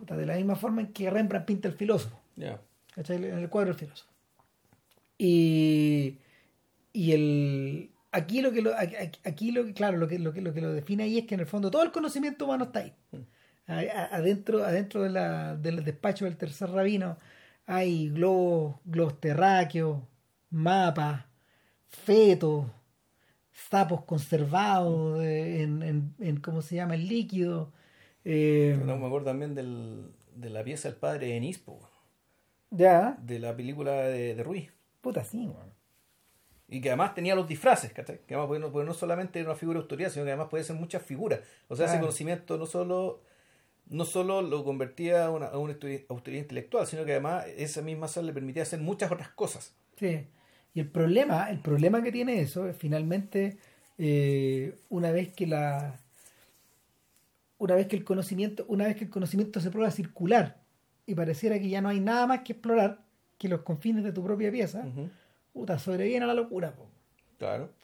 puta, de la misma forma en que Rembrandt pinta el filósofo. ¿cachai? En el cuadro del filósofo. Y, y el aquí lo que lo, aquí, lo que claro lo que, lo que lo que lo define ahí es que en el fondo todo el conocimiento humano está ahí. A- Adentro, adentro de la, del despacho del tercer rabino hay globos, globos terráqueos, mapas, fetos, sapos conservados eh, en, en, en cómo se llama el líquido. Eh, No, me acuerdo también del, de la pieza del padre de Nispo, ya, de la película de, de Ruiz. puta sí, weón. Y que además tenía los disfraces, ¿cachai? Que además porque no, porque no solamente era una figura de autoridad, sino que además podía ser muchas figuras. O sea, ese conocimiento no solo no solo lo convertía a una, a una autoridad intelectual, sino que además esa misma sal le permitía hacer muchas otras cosas. Sí. Y el problema, el problema que tiene eso es finalmente eh, una vez que la una vez que el conocimiento, una vez que el conocimiento se prueba a circular y pareciera que ya no hay nada más que explorar que los confines de tu propia pieza, puta, sobreviene a la locura, po,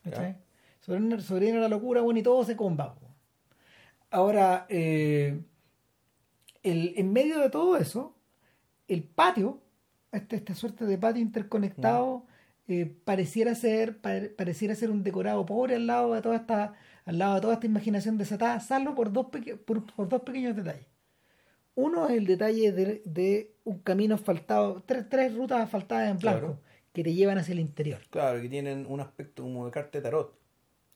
Claro. Sobreviene, sobreviene a la locura, bueno, y todo se comba. po. Ahora, eh, el, en medio de todo eso, el patio, este, esta suerte de patio interconectado, eh, pareciera ser pare- pareciera ser un decorado pobre al lado de toda esta al lado de toda esta imaginación desatada, salvo por dos, peque- por, por dos pequeños detalles. Uno es el detalle de, de un camino asfaltado, tres, tres rutas asfaltadas en blanco, Claro. que te llevan hacia el interior. Claro, que tienen un aspecto como de carta de tarot.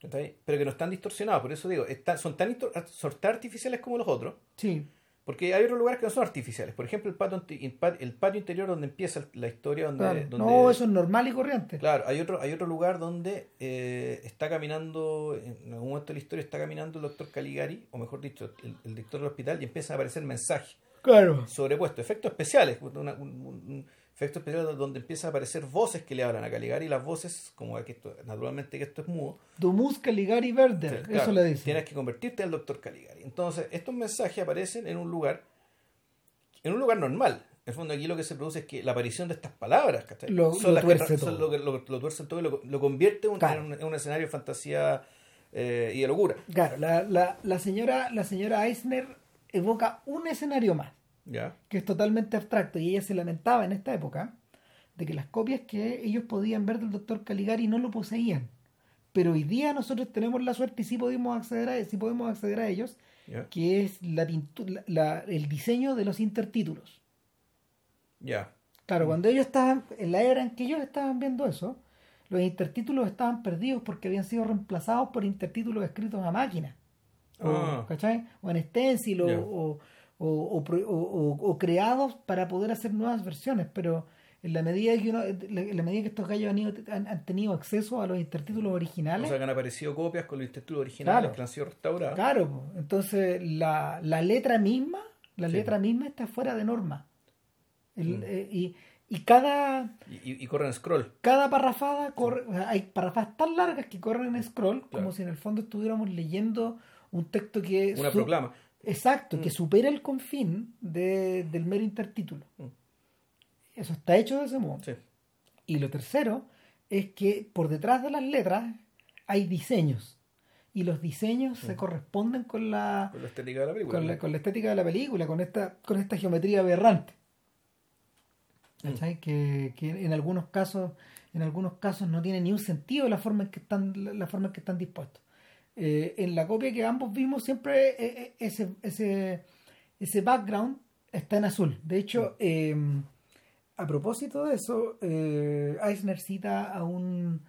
Pero que no están distorsionados, por eso digo, están, son, tan son tan artificiales como los otros. Sí. Porque hay otros lugares que no son artificiales. Por ejemplo, el patio, el pat- el patio interior donde empieza la historia. Donde, claro. donde- No, eso es normal y corriente. Claro, hay otro, hay otro lugar donde eh, está caminando, en algún momento de la historia está caminando el doctor Caligari, o mejor dicho, el, el director del hospital, y empiezan a aparecer mensajes Claro. sobrepuestos, efectos especiales, una- un, un- un efecto especial donde empiezan a aparecer voces que le hablan a Caligari, y las voces, como que esto, naturalmente que esto es mudo, Domus Caligari Verder, Claro, eso le dice. Tienes que convertirte al doctor Caligari. Entonces, estos mensajes aparecen en un lugar, en un lugar normal. En el fondo, aquí lo que se produce es que la aparición de estas palabras. Lo- Son lo las que tuerce son todo. lo, que- lo, lo tuercen todo y lo, lo convierte en un- Claro. en, un, en un escenario de fantasía eh, y de locura. Claro, la, la, la señora, la señora Eisner evoca un escenario más, Que es totalmente abstracto, y ella se lamentaba en esta época de que las copias que ellos podían ver del doctor Caligari no lo poseían. Pero hoy día nosotros tenemos la suerte y sí podemos acceder a, sí podemos acceder a ellos, que es la la- la- el diseño de los intertítulos. ¿Ya? Claro, cuando ellos estaban, en la era en que ellos estaban viendo eso, los intertítulos estaban perdidos porque habían sido reemplazados por intertítulos escritos a máquina. O, Ah. ¿cachai? o en stencil o, o- o o- o- o creados para poder hacer nuevas versiones, pero en la medida que uno, en la medida que estos gallos han, ido- han, han tenido acceso a los intertítulos O originales, sea, que han aparecido copias con los títulos originales Claro. que han sido restauradas. claro, entonces la, la letra misma, la Sí. letra misma está fuera de norma. El- Mm. eh, y, y cada Y, y- corren scroll. cada parrafada corre, o hay parrafadas tan largas que corren en scroll como si en el fondo estuviéramos leyendo un texto que Una su- proclama. Exacto Mm. que supera el confín de- del mero intertítulo Mm. eso está hecho de ese modo Sí. y lo tercero es que por detrás de las letras hay diseños y los diseños se Mm. corresponden con la Con la estética de la película. con la, con la estética de la película, con esta, con esta geometría aberrante. Mm. Que, que en algunos casos, en algunos casos no tiene ni un sentido la forma en que están, la forma en que están dispuestos. Eh, en la copia que ambos vimos siempre eh, eh, ese, ese, ese background está en azul. De hecho, eh, a propósito de eso, eh, Eisner cita a un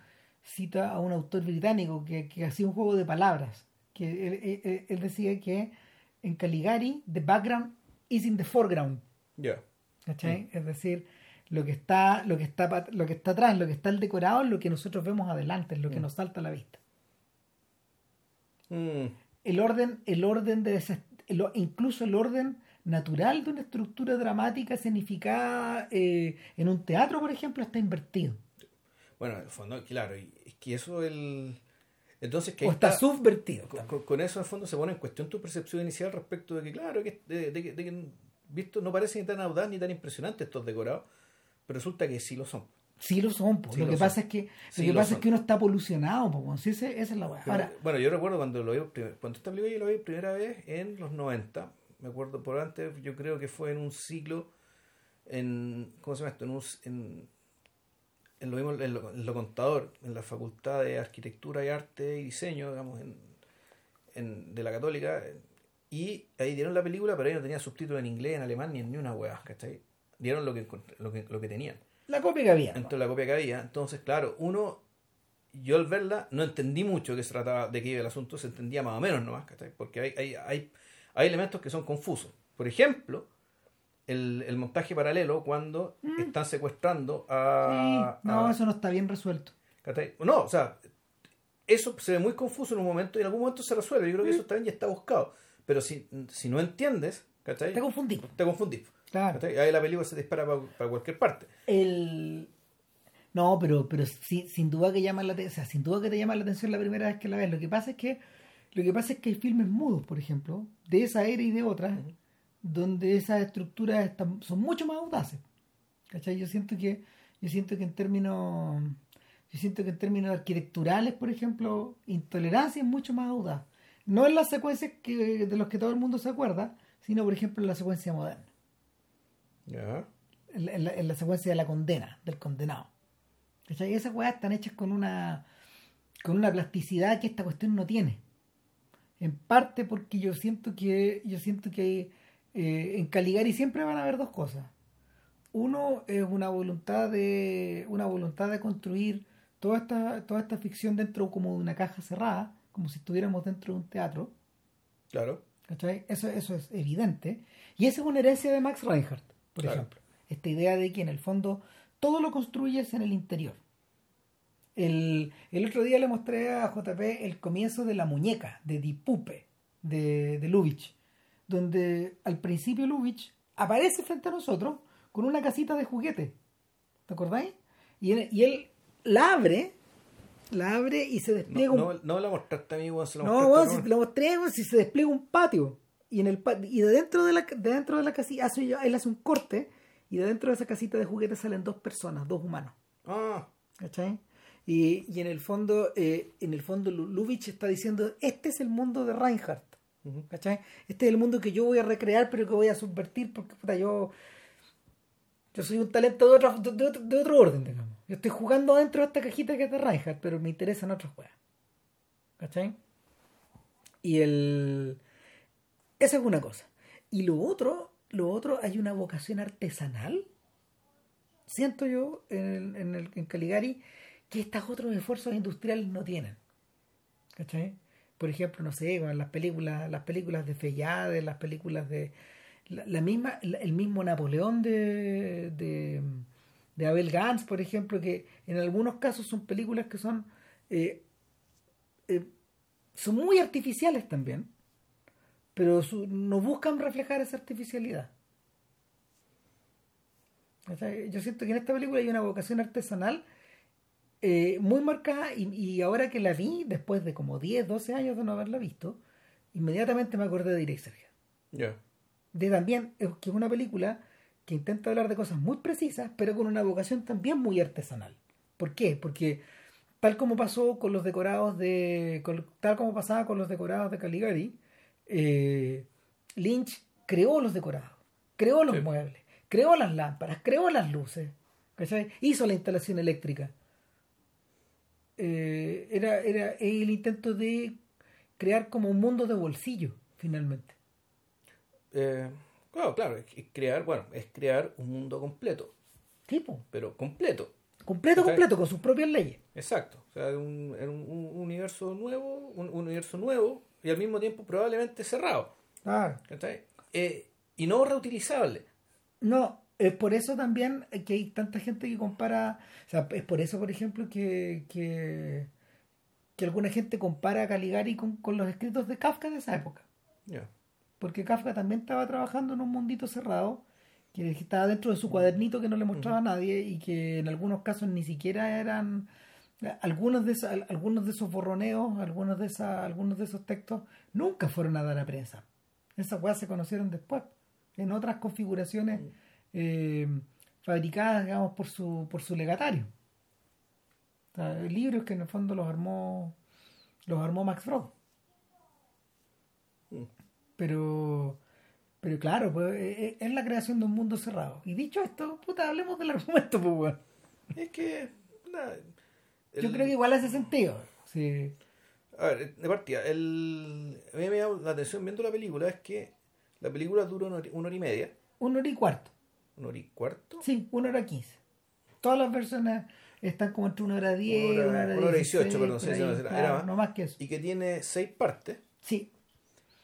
cita a un autor británico que, que hacía un juego de palabras. Que él, él- él decía que en Caligari the background is in the foreground. Ya. ¿cachai? Es decir, lo que está, lo que está lo que está atrás, lo que está el decorado es lo que nosotros vemos adelante, es lo que Mm. nos salta a la vista. Mm. El orden, el orden de el incluso el orden natural de una estructura dramática significada eh, en un teatro, por ejemplo, está invertido. Bueno, en el fondo, claro, y es que eso el... Entonces, que O está subvertido. con, eso en fondo se pone en cuestión tu percepción inicial respecto de que, claro, que, de, de que- de que, visto no parece ni tan audaz ni tan impresionante estos decorados, pero resulta que sí lo son. Sí lo son. Sí lo lo que son. pasa es que Sí lo que pasa son. es que uno está polucionado, po. Sí, ese- esa es la weá. Ahora, bueno, yo recuerdo cuando lo vi, cuando esta película yo lo vi primera vez en los 90, me acuerdo por antes, yo creo que fue en un ciclo, en, ¿cómo se llama esto? En, un, en, en lo mismo, en lo, en lo contador, en la Facultad de Arquitectura y Arte y Diseño, digamos, en, en- de la Católica, y ahí dieron la película, pero ahí no tenía subtítulos en inglés, en alemán, ni en ni una hueá, ¿cachai? Dieron lo que, lo que, lo que tenían la copia que había. de la copia que había. Entonces, claro, uno, yo al verla no entendí mucho de qué se trataba, de qué iba el asunto, se entendía más o menos nomás, ¿cachai? Porque hay, hay, hay, hay elementos que son confusos. Por ejemplo, el, el montaje paralelo cuando están secuestrando a... Mm. Sí, no, a- eso no está bien resuelto. ¿cachai? No, o sea, eso se ve muy confuso en un momento y en algún momento se resuelve. Yo creo que eso también ya está buscado. Pero si, si no entiendes, ¿cachai? Te confundí. Te confundís. Claro. Ahí la película se dispara para cualquier parte. El... No, pero, pero sin duda que llama la atención, o sea, sin duda que te llama la atención la primera vez que la ves. Lo que pasa es que, lo que pasa es que hay filmes mudos, por ejemplo, de esa era y de otras, donde esas estructuras están, son mucho más audaces. ¿Cachai? Yo siento que, yo siento que en términos, yo siento que en términos arquitecturales, por ejemplo, intolerancia es mucho más audaz. No en las secuencias que, de los que todo el mundo se acuerda, sino por ejemplo en la secuencia moderna En la, en la- en la secuencia de la condena, del condenado. ¿Cachai? Esas weas están hechas con una con una plasticidad que esta cuestión no tiene. En parte porque yo siento que yo siento que eh, en Caligari siempre van a haber dos cosas. Uno es una voluntad de una voluntad de construir toda esta, toda esta ficción dentro como de una caja cerrada, como si estuviéramos dentro de un teatro. Claro. ¿Cachai? Eso, eso es evidente. Y esa es una herencia de Max Reinhardt, por Claro. ejemplo. Esta idea de que en el fondo todo lo construyes en el interior. El, el otro día le mostré a JP el comienzo de La Muñeca, de Die Puppe, de, de Lubitsch, donde al principio Lubitsch aparece frente a nosotros con una casita de juguete. ¿Te acordáis? Y él, y él la abre, la abre y se No, despliega un no, no la mostraste a mí, se la no, a si te lo mostré, si se despliega un patio. Y en el y de dentro de la de dentro de la casita hace, él hace un corte y de dentro de esa casita de juguetes salen dos personas, dos humanos. Ah, ¿Cachai? Y, y en el fondo, eh, en el fondo Lu- Lubitsch está diciendo, este es el mundo de Reinhardt. ¿Cachai? Este es el mundo que yo voy a recrear, pero que voy a subvertir porque puta, yo, yo soy un talento de otro, de, de otro, de otro orden, digamos. Yo estoy jugando dentro de esta cajita que es de Reinhardt, pero me interesan otros juegos. ¿Cachai? Y el... Esa es una cosa. Y lo otro, lo otro, hay una vocación artesanal, siento yo, en, en, el, en Caligari, que estos otros esfuerzos industriales no tienen. ¿Cachai? Por ejemplo, no sé, las películas, las películas de Feyade, las películas de la, misma, el mismo Napoleón de, de, de Abel Gans, por ejemplo, que en algunos casos son películas que son eh, eh, son muy artificiales también, pero su- no buscan reflejar esa artificialidad. Yo siento que en esta película hay una vocación artesanal eh, muy marcada y, y ahora que la vi, después de como 10, 12 años de no haberla visto, inmediatamente me acordé de Direct Sergio. Ya. De también, eh, que es una película que intenta hablar de cosas muy precisas, pero con una vocación también muy artesanal. ¿Por qué? Porque tal como pasó con los decorados de. con- tal como pasaba con los decorados de Caligari, eh, Lynch creó los decorados, creó los Sí. muebles, creó las lámparas, creó las luces, ¿cachai? hizo la instalación eléctrica. Eh, era, era el intento de crear como un mundo de bolsillo, finalmente. Eh, claro, claro, es crear, bueno, es crear un mundo completo, Tipo, pero completo. completo, completo, con sus propias leyes. Exacto. O sea, un, un, un universo nuevo, un, un universo nuevo y al mismo tiempo probablemente cerrado. ¿cachai? Eh, y no reutilizable. No, es por eso también que hay tanta gente que compara, o sea, es por eso, por ejemplo, que, que, que alguna gente compara a Caligari con, con los escritos de Kafka de esa época. Ya. Porque Kafka también estaba trabajando en un mundito cerrado, que estaba dentro de su cuadernito que no le mostraba a nadie y que en algunos casos ni siquiera eran algunos de esos, al- algunos de esos borroneos, algunos de esas, algunos de esos textos nunca fueron a dar a prensa. Esas weas se conocieron después, en otras configuraciones eh, fabricadas, digamos, por su, por su legatario. O sea, libros que en el fondo los armó, los armó Max Brod. Mm. Pero, pero claro, pues, eh, eh, es la creación de un mundo cerrado. Y dicho esto, puta, hablemos del argumento, pues, weón. Es que. nada, Yo creo que igual hace sentido. Sí. A ver, de partida, el, a mí me llama la atención viendo la película es que la película dura una hora, una hora y media, Una hora y cuarto. una hora y cuarto, Sí, una hora quince. Todas las versiones están como entre una hora diez, Una hora- una hora, una hora dieciséis, dieciocho, perdón, sí, ahí, no, era claro, más. no más que eso. y que tiene seis partes. Sí,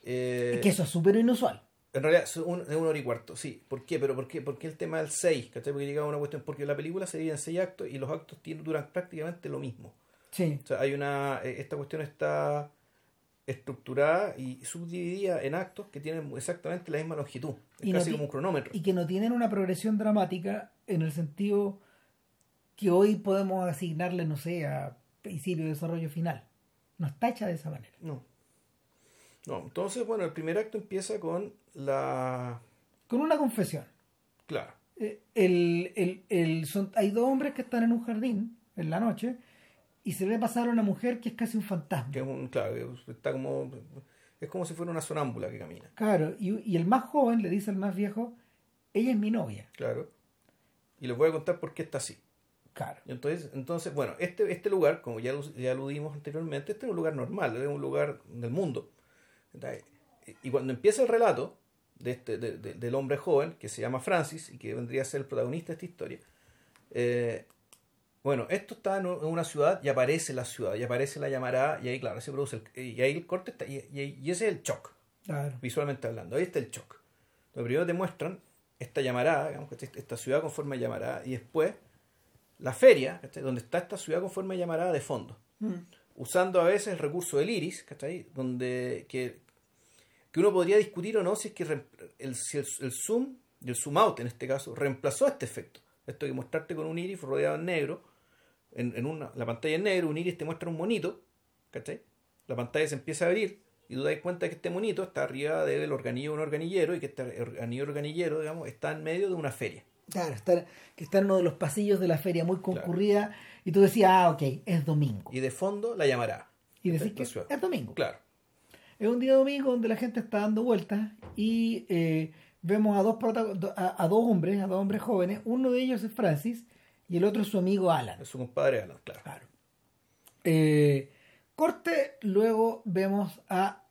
eh, es que eso es súper inusual. En realidad es un, es una hora y cuarto, sí. ¿Por qué? Pero ¿por qué? Porque el tema del 6, ¿cachai? Porque llegaba una cuestión, porque la película se divide en seis actos y los actos tienen, duran prácticamente lo mismo. Sí, O sea, hay una, eh, esta cuestión está estructurada y subdividida en actos que tienen exactamente la misma longitud. Es Y casi como un cronómetro. y que no tienen una progresión dramática en el sentido que hoy podemos asignarle, no sé, a principio, desarrollo final. No está hecha de esa manera. No. No, entonces, bueno, el primer acto empieza con la... Con una confesión. Claro. Eh, el, el, el- son, hay dos hombres que están en un jardín en la noche y se ve pasar a una mujer que es casi un fantasma. Que es un, claro, está como... Es como si fuera una sonámbula que camina. Claro, y, y el más joven le dice al más viejo, ella es mi novia. Claro. Y les voy a contar por qué está así. Claro. Y Entonces, entonces bueno, este, este lugar, como ya, ya aludimos anteriormente, este es un lugar normal, es un lugar del mundo. Y cuando empieza el relato de este, de- de- del hombre joven, que se llama Francis y que vendría a ser el protagonista de esta historia, eh, Bueno, esto está en una ciudad y aparece la ciudad, y aparece la llamarada, y ahí, claro, se produce el, y ahí el corte está, y, y, ese es el shock, visualmente hablando. Ahí está el shock. Lo primero te muestran esta llamarada, digamos, esta ciudad con forma de llamarada, y después la feria, donde está esta ciudad con forma de llamarada de fondo. Mm. Usando a veces el recurso del iris, Donde que, que uno podría discutir o no si es que el, si el, zoom, el zoom out en este caso, reemplazó este efecto. Esto de mostrarte con un iris rodeado en negro, en, en una, la pantalla en negro, un iris te muestra un monito, ¿cachai? La pantalla se empieza a abrir y tú das cuenta que este monito está arriba del organillo de un organillero y que este organillo organillero, digamos, está en medio de una feria. Claro, está, que está en uno de los pasillos de la feria muy concurrida y tú decías, ah, ok, es domingo. Y de fondo la llamará. Y decís que es domingo. Claro. Es un día domingo donde la gente está dando vueltas y eh, vemos a dos, a, a, dos hombres, a dos hombres jóvenes. Uno de ellos es Francis y el otro es su amigo Alan. Es su compadre Alan, claro. claro. Eh, corte, luego vemos a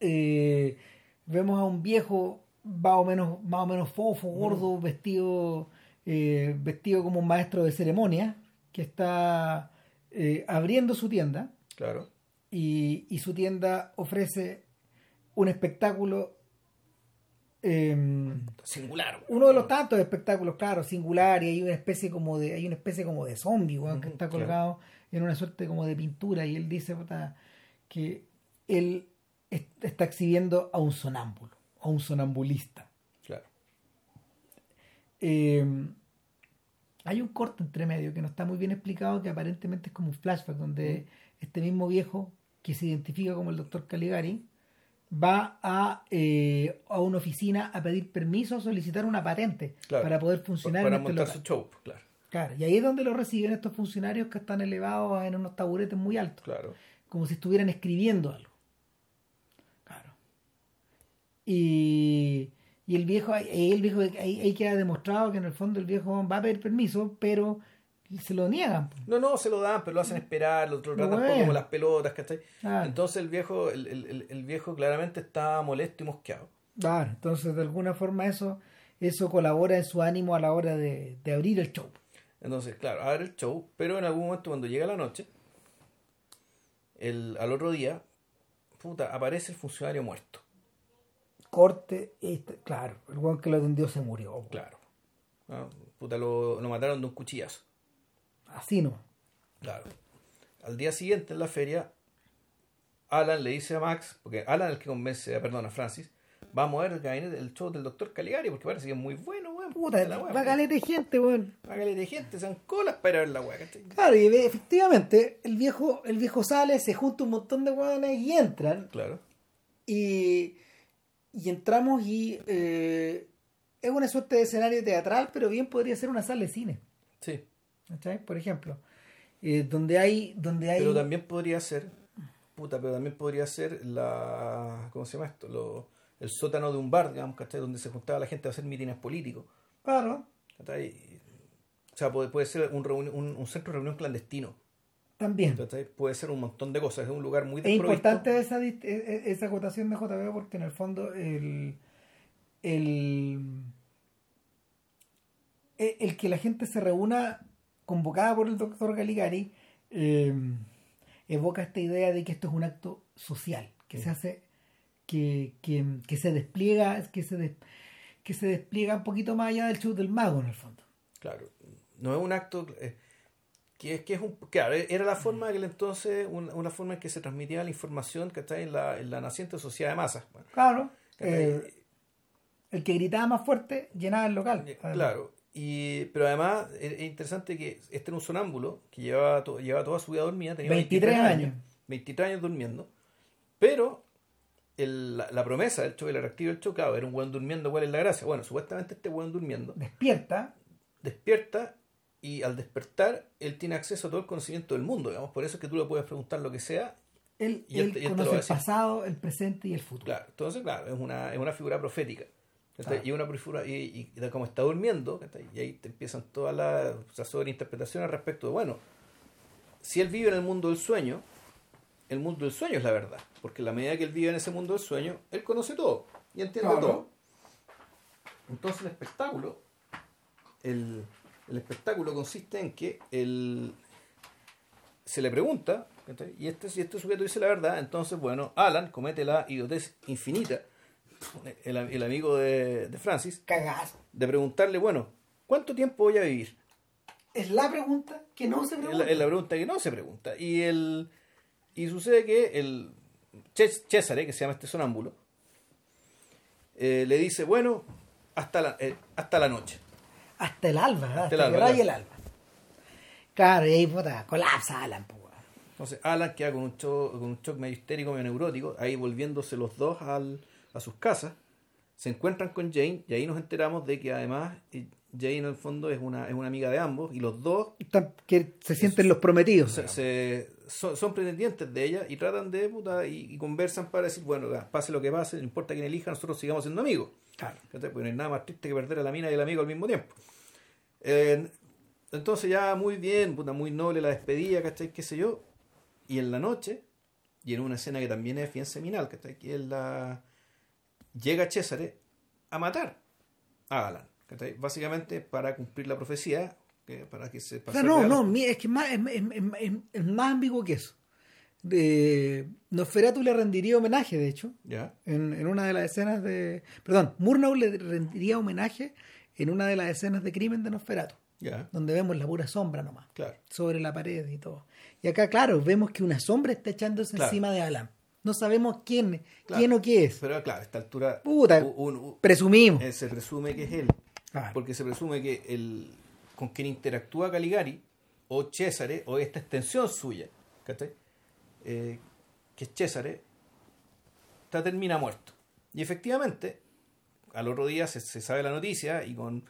eh, vemos a un viejo más o menos, más o menos fofo, gordo, vestido, eh, vestido como un maestro de ceremonia, que está abriendo su tienda. Claro. Y, y su tienda ofrece un espectáculo Em, singular. Uno de los tantos espectáculos, claro, singular, y hay una especie como de, hay una especie como de zombie, que está colgado en una suerte como de pintura, y él dice que él está exhibiendo a un sonámbulo, a un sonambulista. Claro. Em, hay un corte entre medio que no está muy bien explicado, que aparentemente es como un flashback, donde este mismo viejo, que se identifica como el doctor Caligari, va a, eh, a una oficina a pedir permiso, a solicitar una patente para poder funcionar para en este montar su show, claro. Claro, y ahí es donde lo reciben estos funcionarios que están elevados en unos taburetes muy altos. Claro. Como si estuvieran escribiendo algo. Claro. Y, y el viejo, el viejo ahí, ahí queda demostrado que en el fondo el viejo va a pedir permiso, pero se lo niegan. No, no, se lo dan, pero lo hacen esperar, lo tratan como las pelotas, ¿cachai? Entonces el viejo, el, el, el, viejo claramente está molesto y mosqueado. Claro, entonces de alguna forma eso, eso colabora en su ánimo a la hora de, de abrir el show. Entonces, claro, abre el show, pero en algún momento cuando llega la noche, el, al otro día, puta, aparece el funcionario muerto. Corte, este, claro, el guan que lo atendió se murió. Claro. Ah, puta, lo, lo mataron de un cuchillazo. Así no. Claro. Al día siguiente en la feria, Alan le dice a Max, porque Alan es el que convence, a, perdón, a Francis, vamos a ver el, el show del doctor Caligari, porque parece que es muy bueno, weón. Puta, la va de gente, weón. Va de gente, se han colas para ver la weá, Claro, y efectivamente, el viejo, el viejo sale, se junta un montón de weones y entran. Claro. Y, y entramos y eh, es una suerte de escenario teatral, pero bien podría ser una sala de cine. Sí. Por ejemplo, eh, donde hay, donde hay... Pero también podría ser, puta, pero también podría ser la, ¿cómo se llama esto? Lo, el sótano de un bar, digamos, ¿cachai? Donde se juntaba la gente a hacer mítines políticos. Claro. O sea, puede, puede ser un, un, un, centro de reunión clandestino. También. Puede ser un montón de cosas. Es un lugar muy Es importante esa, e, e, esa acotación de JB porque en el fondo el, el, e, el que la gente se reúna convocada por el doctor Galigari, eh, evoca esta idea de que esto es un acto social, que se hace, que, que, se despliega, que se, que se despliega un poquito más allá del show del mago en el fondo. Claro, no es un acto eh, que es que es un claro, era la forma de aquel entonces, una, forma en que se transmitía la información que está en la, en la naciente sociedad de masas. claro. Eh, el que gritaba más fuerte llenaba el local. Claro, y, pero además es interesante que este era un sonámbulo que llevaba, llevaba toda su vida dormida, tenía 23, años, 23 años durmiendo, pero el, la, promesa del show, el atractivo del show, claro, era un buen durmiendo, ¿cuál es la gracia? Bueno, supuestamente este buen durmiendo despierta, despierta y al despertar él tiene acceso a todo el conocimiento del mundo, digamos, por eso es que tú le puedes preguntar lo que sea. Él, él, conoce el pasado, el presente y el futuro. Claro, entonces, claro, es una, es una figura profética. Y una y, y, como está durmiendo, y ahí te empiezan todas las o sobreinterpretaciones respecto de, bueno, si él vive en el mundo del sueño, el mundo del sueño es la verdad, porque la medida que él vive en ese mundo del sueño, él conoce todo y entiende todo. Entonces el espectáculo, el, El espectáculo consiste en que el, se le pregunta, y este, si este sujeto dice la verdad, entonces, bueno, Alan comete la idiotez infinita, el, el amigo de, de Francis, Cagazo. de preguntarle, bueno, ¿cuánto tiempo voy a vivir? Es la pregunta que no se Es pregunta. la, es la pregunta que no se pregunta. Y el y sucede que el Ches- César, que se llama este sonámbulo, eh, le dice, bueno, hasta la, eh, hasta la noche. Hasta el alba, hasta, el alba, que el alba. Claro, y ahí puta, colapsa Alan, pues. Entonces Alan queda con un shock, con un shock medio histérico, medio neurótico, ahí volviéndose los dos al, a sus casas, se encuentran con Jane y ahí nos enteramos de que además eh, Jane en el fondo es una, es una amiga de ambos y los dos Están- que se sienten los prometidos. se, se- son, son pretendientes de ella y tratan de puta, y, y conversan para decir, bueno, pase lo que pase, no importa quién elija, nosotros sigamos siendo amigos. Claro. Porque no hay nada más triste que perder a la mina y al amigo al mismo tiempo. Eh, entonces ya muy bien, puta, muy noble la despedida, ¿cachai? ¿Qué sé yo? Y en la noche, y en una escena que también es bien seminal, ¿cachai? Que es la... Llega César a matar a Alan, ¿cachai? Básicamente para cumplir la profecía, que para que se sea, no, no, es que es más, es, es- es- es más ambiguo que eso. De, Nosferatu le rendiría homenaje, de hecho, en, en una de las escenas de... Perdón, Murnau le rendiría homenaje en una de las escenas de crimen de Nosferatu, donde vemos la pura sombra nomás, claro. sobre la pared y todo. Y acá, claro, vemos que una sombra está echándose Claro. encima de Alan. No sabemos quién, Claro. quién o qué es. Pero claro, a esta altura Puta, un- un- Presumimos. eh, se presume que es él. Claro. Porque se presume que el con quien interactúa Caligari, o Césare, o esta extensión suya, ¿cachai? Eh, que es Césare, está, termina muerto. Y efectivamente, al otro día se, se sabe la noticia y con,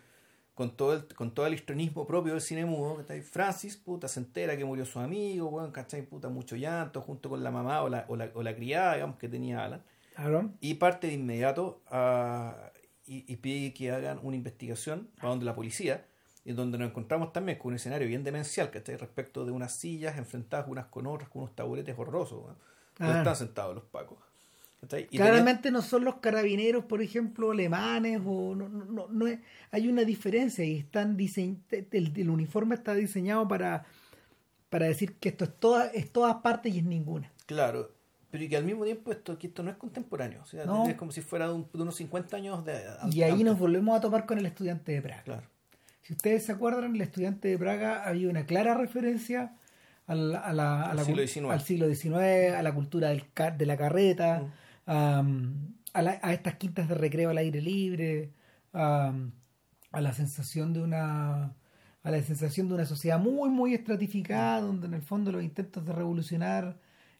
con, todo el, con todo el histrionismo propio del cine mudo, ¿cachai? Francis, puta, se entera que murió su amigo, weón, ¿cachai? Puta, mucho llanto, junto con la mamá o la, o la, o la criada, digamos, que tenía Alan Claro. y parte de inmediato a, y, y pide que hagan una investigación para donde la policía, y donde nos encontramos también con un escenario bien demencial, ¿cachai? Respecto de unas sillas enfrentadas unas con otras, con unos taburetes horrorosos, ¿no? donde Ah. están sentados los pacos. Claramente no son los carabineros, por ejemplo, alemanes o no, no, no, no es- hay una diferencia y están diseñ- el, el uniforme está diseñado para para decir que esto es toda es todas partes y es ninguna. claro, pero y que al mismo tiempo esto, que esto no es contemporáneo, o sea, No. es como si fuera de, un- de unos 50 años de... Y ahí antes. nos volvemos a topar con el estudiante de Praga. Claro, Si ustedes se acuerdan, el estudiante de Praga había una clara referencia al, a la- a Al la siglo XIX. al siglo XIX, a la cultura del de la carreta, Mm. a, a la- a estas quintas de recreo al aire libre, a, a la sensación de una a la sensación de una sociedad muy muy estratificada donde en el fondo los intentos de revolucionar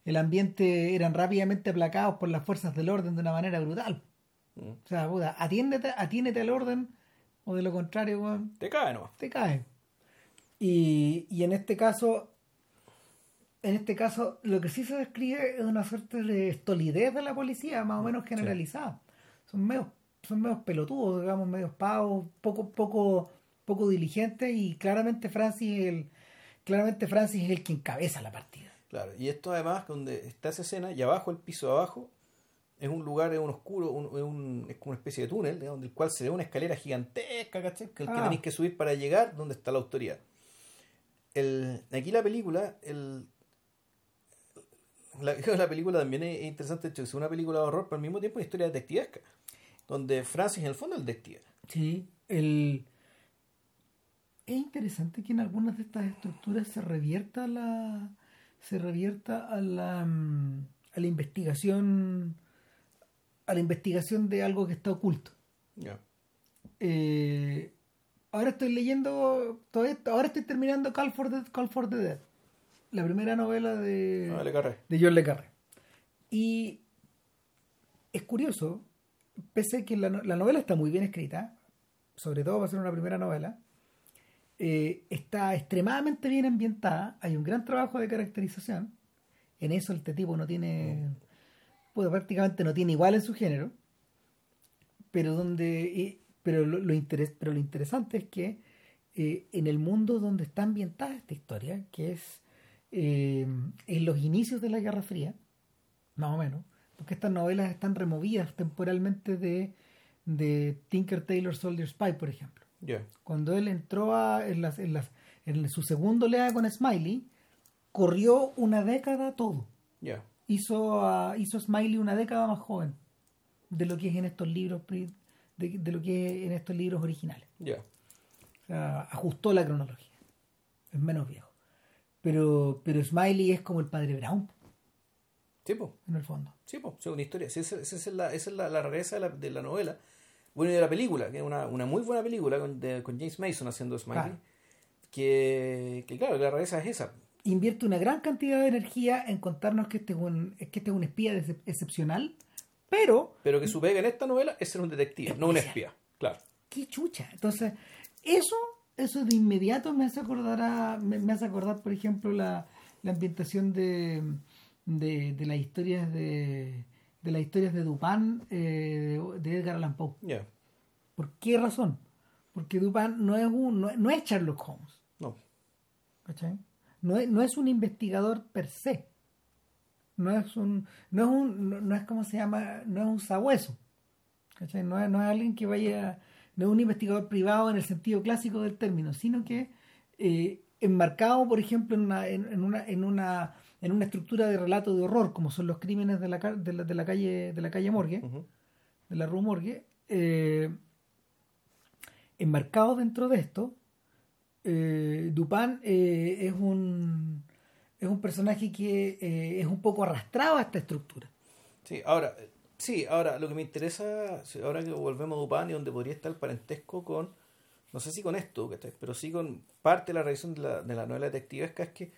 el ambiente eran rápidamente aplacados por las fuerzas del orden de una manera brutal. Mm. O sea, puta, atiéndete, atiéndete al orden o de lo contrario, weón, te cae nomás. te cae. Y, y en este caso, en este caso, lo que sí se describe es una suerte de estolidez de la policía, más o menos generalizada. Son medios, son medios pelotudos, digamos, medios pavos, poco, poco, poco diligentes, y claramente Francis es el, claramente Francis es el que encabeza la partida. Claro, y esto además, donde está esa escena, y abajo, el piso de abajo, es un lugar, es un oscuro, un- es, un- es como una especie de túnel, digamos, del cual se ve una escalera gigantesca, ¿cachai? Que el que Ah. tenéis que subir para llegar donde está la autoridad. El, aquí la película, el, la, *laughs* la película también es interesante, es una película de horror, pero al mismo tiempo es una historia detectivesca, donde Francis en el fondo es el detective. Sí, el... es interesante que en algunas de estas estructuras se revierta la se revierta a la mm, a la investigación a la investigación de algo que está oculto. Ya. Eh, ahora estoy leyendo todo esto, ahora estoy terminando Call for the, Call for the Dead, la primera novela de le carré. de John Le Carré. Y es curioso, pese a que la, la novela está muy bien escrita, sobre todo para ser una primera novela, eh, está extremadamente bien ambientada, hay un gran trabajo de caracterización, en eso este tipo no tiene, pues prácticamente no tiene igual en su género, pero donde pero lo, interes- pero lo interesante es que eh, en el mundo donde está ambientada esta historia, que es eh, en los inicios de la Guerra Fría, más o menos, porque estas novelas están removidas temporalmente de, de Tinker Tailor Soldier Spy, por ejemplo. Cuando él entró a, en, las, en, las, en su segundo lea con Smiley, corrió una década todo. Hizo a, hizo Smiley una década más joven de lo que es en estos libros de, de lo que es en estos libros originales. Ya. O sea, ajustó la cronología. Es menos viejo. Pero, pero Smiley es como el padre Brown, pues. en el fondo. Sí, una historia. Sí, esa, esa es la, esa es la, la rareza de la, de la novela. Bueno, y de la película, que es una, una muy buena película con, de- con James Mason haciendo Smiley. Claro. Que, que, claro, la rareza es esa. Invierte una gran cantidad de energía en contarnos que este es un, que este es un espía excepcional, pero Pero que su pega en esta novela es ser un detective, no un espía. Claro. qué chucha. Entonces, eso, eso de inmediato me hace acordar a, me, me hace acordar, por ejemplo, la, la ambientación de, de, de las historias de, de las historias de Dupin eh, de, Edgar Allan Poe. ¿Por qué razón? Porque Dupin no es un, no, no es Sherlock Holmes, No. ¿cachai? No es, no es un investigador per se. No es un, no es un, no, no es como se llama, no es un sabueso. ¿cachai? No es, no es alguien que vaya, no es un investigador privado en el sentido clásico del término, sino que eh, enmarcado, por ejemplo, en una, en, en una, en una, en una estructura de relato de horror, como son los crímenes de la, ca- de la, de la calle, de la calle Morgue, de la Rue Morgue, eh, enmarcado dentro de esto, eh, Dupin eh, es un es un personaje que eh, es un poco arrastrado a esta estructura. Sí, ahora, sí, ahora lo que me interesa, ahora que volvemos a Dupin y donde podría estar el parentesco con, no sé si con esto, pero sí con parte de la revisión de la, de la novela detectivesca es que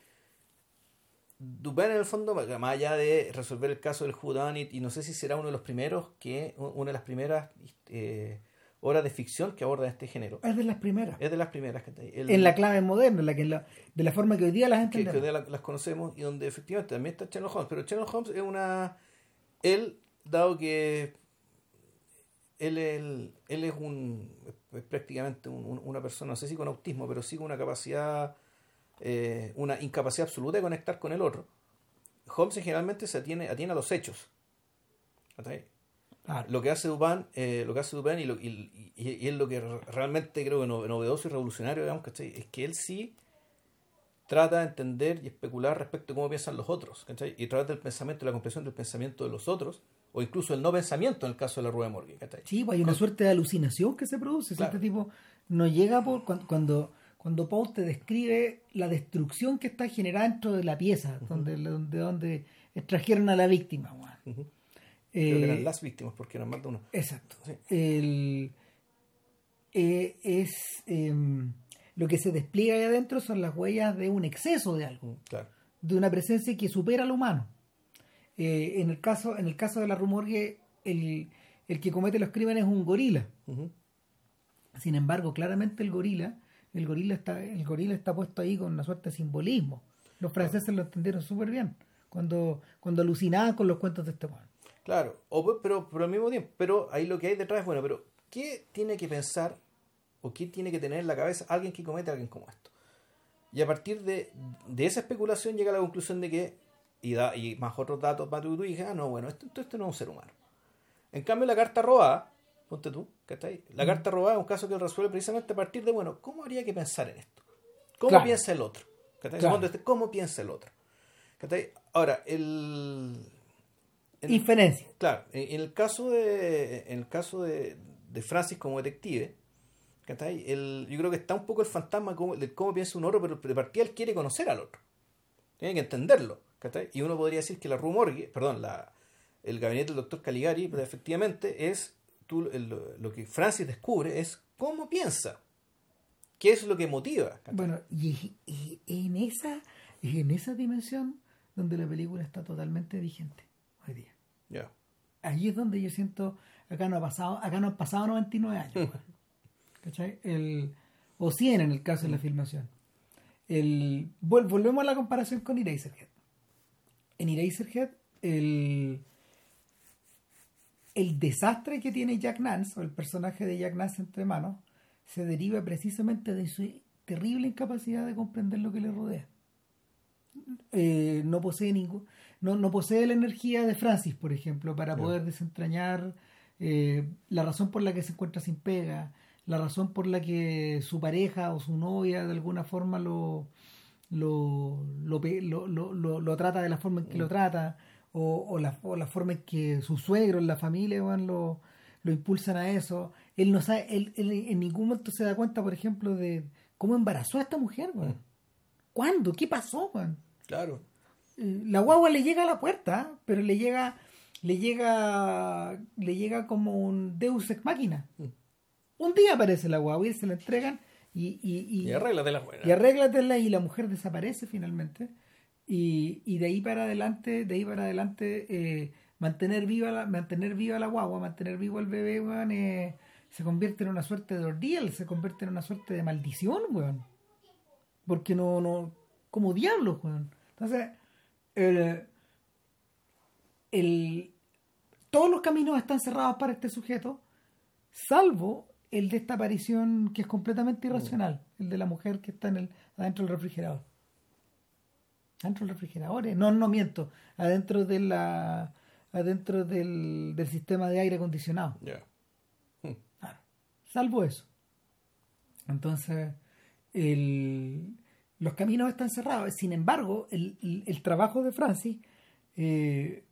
Dupin en el fondo, más allá de resolver el caso del Whodunit, y no sé si será uno de los primeros, que una de las primeras eh, obras de ficción que aborda este género. Es de las primeras. Es de las primeras que el- En la clave moderna, la que la- de la forma que hoy día las que, que entendemos. hoy día la- las conocemos y donde efectivamente también está Sherlock Holmes, pero Sherlock Holmes es una él dado que él, él, él es un es prácticamente un- un- una persona no sé si con autismo pero sí con una capacidad eh, una incapacidad absoluta de conectar con el otro Holmes generalmente se atiene, atiene a los hechos lo que hace Dupin, eh, lo que hace Dupin y, lo, y, y- y es lo que re- realmente creo que no- novedoso y revolucionario, digamos, ¿cachai? es que él sí trata de entender y especular respecto a cómo piensan los otros, ¿cachai? y trata del pensamiento, la comprensión del pensamiento de los otros, o incluso el no pensamiento en el caso de la rueda de Morgan. ¿cachai? Sí, pues hay una suerte de alucinación que se produce. Si Claro. Este tipo no llega por cuando, cuando, cuando Poe te describe la destrucción que está generada dentro de la pieza, donde, donde, donde extrajeron a la víctima. Ujú. Creo que Eh, eran las víctimas, porque eran más de uno. Exacto. Sí. El, eh, es em, lo que se despliega ahí adentro son las huellas de un exceso de algo, Claro. de una presencia que supera lo humano. Eh, en el caso, en el caso de la rumorgue, el, el que comete los crímenes es un gorila. Sin embargo, claramente el gorila, el gorila está, el gorila está puesto ahí con una suerte de simbolismo. Los franceses lo entendieron súper bien cuando, cuando alucinaban con los cuentos de este weón. Claro, o, pero, pero al mismo tiempo, pero ahí lo que hay detrás es, bueno, pero ¿qué tiene que pensar o qué tiene que tener en la cabeza alguien que comete a alguien como esto? Y a partir de, de esa especulación llega a la conclusión de que, y, da, y más otros datos, tú, tú dices, ah, no, bueno, esto, esto, esto no es un ser humano. En cambio, la carta robada, ponte tú, ¿cachai? La carta robada es un caso que él resuelve precisamente a partir de, bueno, ¿cómo habría que pensar en esto? ¿Cómo Claro. piensa el otro? Claro. ¿Cómo piensa el otro? ¿Cachai? Ahora, el... en- Inferencia. Claro, en el caso de, en el caso de, de Francis como detective, ¿cachai? El, yo creo que está un poco el fantasma como- de cómo piensa un otro, pero de partida él quiere conocer al otro. Tiene que entenderlo. ¿cachai? Y uno podría decir que la Rue Morgue, perdón, la, el gabinete del doctor Caligari, pues, efectivamente es tú, el- lo que Francis descubre es cómo piensa. ¿Qué es lo que motiva? Bueno, y, y en esa en esa dimensión donde la película está totalmente vigente hoy día. Ya. Ahí es donde yo siento, acá no ha pasado, acá no han pasado 99 años. weón. ¿Cachai? El, o 100 en el caso de la filmación. El, vol- volvemos a la comparación con Eraserhead. En Eraserhead, el, el desastre que tiene Jack Nance, o el personaje de Jack Nance entre manos, se deriva precisamente de su terrible incapacidad de comprender lo que le rodea. Eh, no posee ningún, no, no posee la energía de Francis, por ejemplo, para poder desentrañar eh, la razón por la que se encuentra sin pega, la razón por la que su pareja o su novia de alguna forma lo lo, lo, lo, lo, lo trata de la forma en que lo mm. trata o, o, la, o la forma en que su suegro en la familia lo, lo impulsan a eso él no sabe él, en ningún momento se da cuenta por ejemplo de cómo embarazó a esta mujer mm. ¿cuándo? ¿qué pasó? claro eh, la guagua le llega a la puerta pero le llega le llega le llega como un Deus ex máquina mm. un día aparece la guagua y se la entregan y, y, y, y arréglatela. Y arréglatela y la mujer desaparece finalmente. Y, y de ahí para adelante, de ahí para adelante, eh, mantener viva la, mantener viva la guagua, mantener vivo el bebé, weón, eh, se convierte en una suerte de ordeal, se convierte en una suerte de maldición, weón. Porque no, no, como diablos, weón. Entonces, el, el, todos los caminos están cerrados para este sujeto, salvo el de esta aparición que es completamente mm. irracional, el de la mujer que está en el, adentro del refrigerador. Adentro del refrigerador, eh, no, no miento, adentro de la adentro del, del sistema de aire acondicionado. Hmm. salvo eso. Entonces, el, los caminos están cerrados. Sin embargo, el, el, trabajo de Francis eh,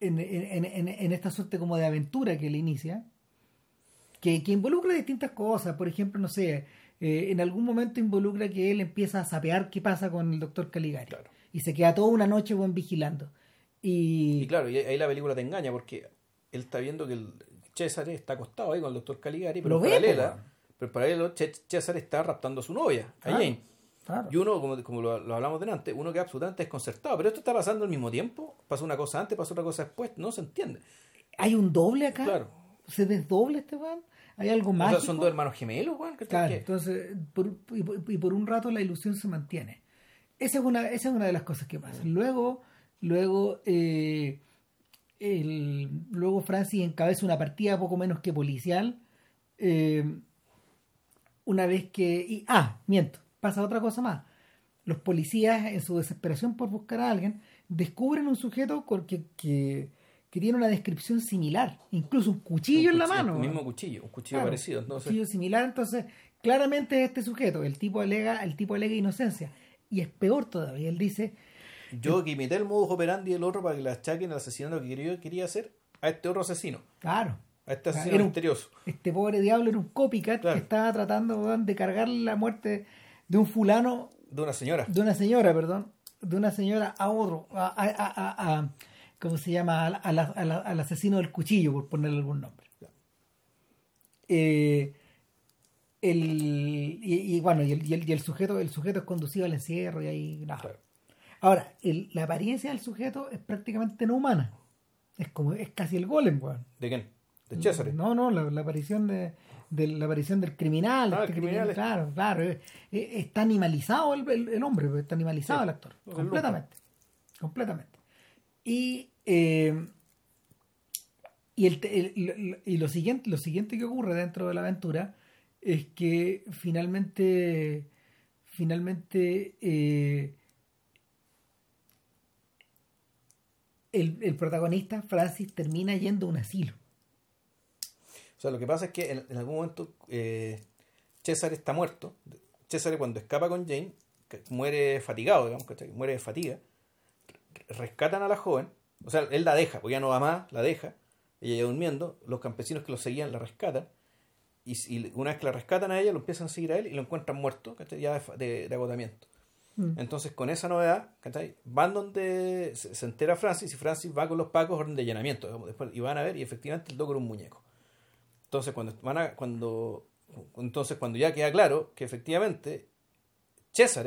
en, en, en, en, esta suerte como de aventura que le inicia, que, que involucra distintas cosas. Por ejemplo, no sé, eh, en algún momento involucra que él empieza a sapear qué pasa con el doctor Caligari. Y se queda toda una noche buen vigilando. Y... claro, y ahí la película te engaña porque él está viendo que el César está acostado ahí con el doctor Caligari, pero, en paralela, pero paralelo César está raptando a su novia, a Jane. Y uno, como, como lo, lo, hablamos delante, uno queda absolutamente desconcertado. Pero esto está pasando al mismo tiempo. Pasó una cosa antes, pasó otra cosa después. No se entiende. Hay un doble acá. Claro. Se desdoble este weón hay algo más. son dos hermanos gemelos, Claro, entonces, y, por un rato la ilusión se mantiene. Esa es una, esa es una de las cosas que pasa. Luego, luego, eh, el, luego Francis encabeza una partida poco menos que policial. Eh, una vez que. Y, ah, miento, pasa otra cosa más. Los policías, en su desesperación por buscar a alguien, descubren un sujeto que, que que tiene una descripción similar, incluso un cuchillo en la mano. Un mismo cuchillo, un cuchillo parecido. Entonces... Un cuchillo similar, entonces claramente este sujeto, el tipo alega, el tipo alega inocencia. Y es peor todavía, él dice... Yo que imité el modus operandi del otro para que le achaquen el asesinato que quería, quería hacer a este otro asesino. Claro. A este asesino misterioso. Este pobre diablo era un copycat que estaba tratando de cargar la muerte de un fulano. De una señora. De una señora, perdón. De una señora a otro. a, a, a ¿cómo se llama? Al, asesino del cuchillo, por ponerle algún nombre. Eh, el, y, bueno, y el, y el, sujeto el sujeto es conducido al encierro y ahí nada. Ahora, la apariencia del sujeto es prácticamente no humana. Es como es casi el golem, weón. ¿De quién? ¿De César? No, no, la, aparición de, la aparición del criminal. Ah, este criminal Claro, claro. está animalizado el, hombre, está animalizado el actor. completamente. Completamente. Y eh, y, el, y lo, siguiente, lo siguiente que ocurre dentro de la aventura es que finalmente, finalmente eh, el, protagonista, Francis, termina yendo a un asilo. O sea, lo que pasa es que en, algún momento eh, César está muerto. César cuando escapa con Jane, muere fatigado, digamos, muere de fatiga. Rescatan a la joven o sea, él la deja, porque ya no va más, la deja, ella ya durmiendo, los campesinos que lo seguían la rescatan, y, una vez que la rescatan a ella, lo empiezan a seguir a él y lo encuentran muerto, ya de, agotamiento. Mm. Entonces, con esa novedad, van donde se, entera Francis y Francis va con los pacos orden de llenamiento. y van a ver, y efectivamente el loco un muñeco. Entonces, cuando, van a, cuando, entonces, cuando ya queda claro que efectivamente César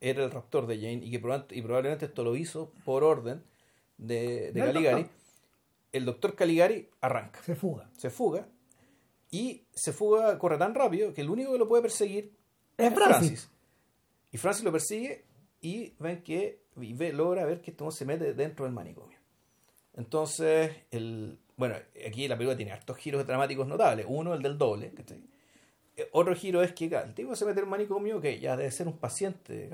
era el raptor de Jane y que y probablemente esto lo hizo por orden de, Caligari, el doctor Caligari arranca. Se fuga. Se fuga. Y se fuga, corre tan rápido que el único que lo puede perseguir es Francis. Y Francis lo persigue y ven que ve, logra ver que esto se mete dentro del manicomio. Entonces, el, bueno, aquí la película tiene hartos giros dramáticos notables. Uno, el del doble. Eh, otro giro es que el tipo se mete en el manicomio, que ya debe ser un paciente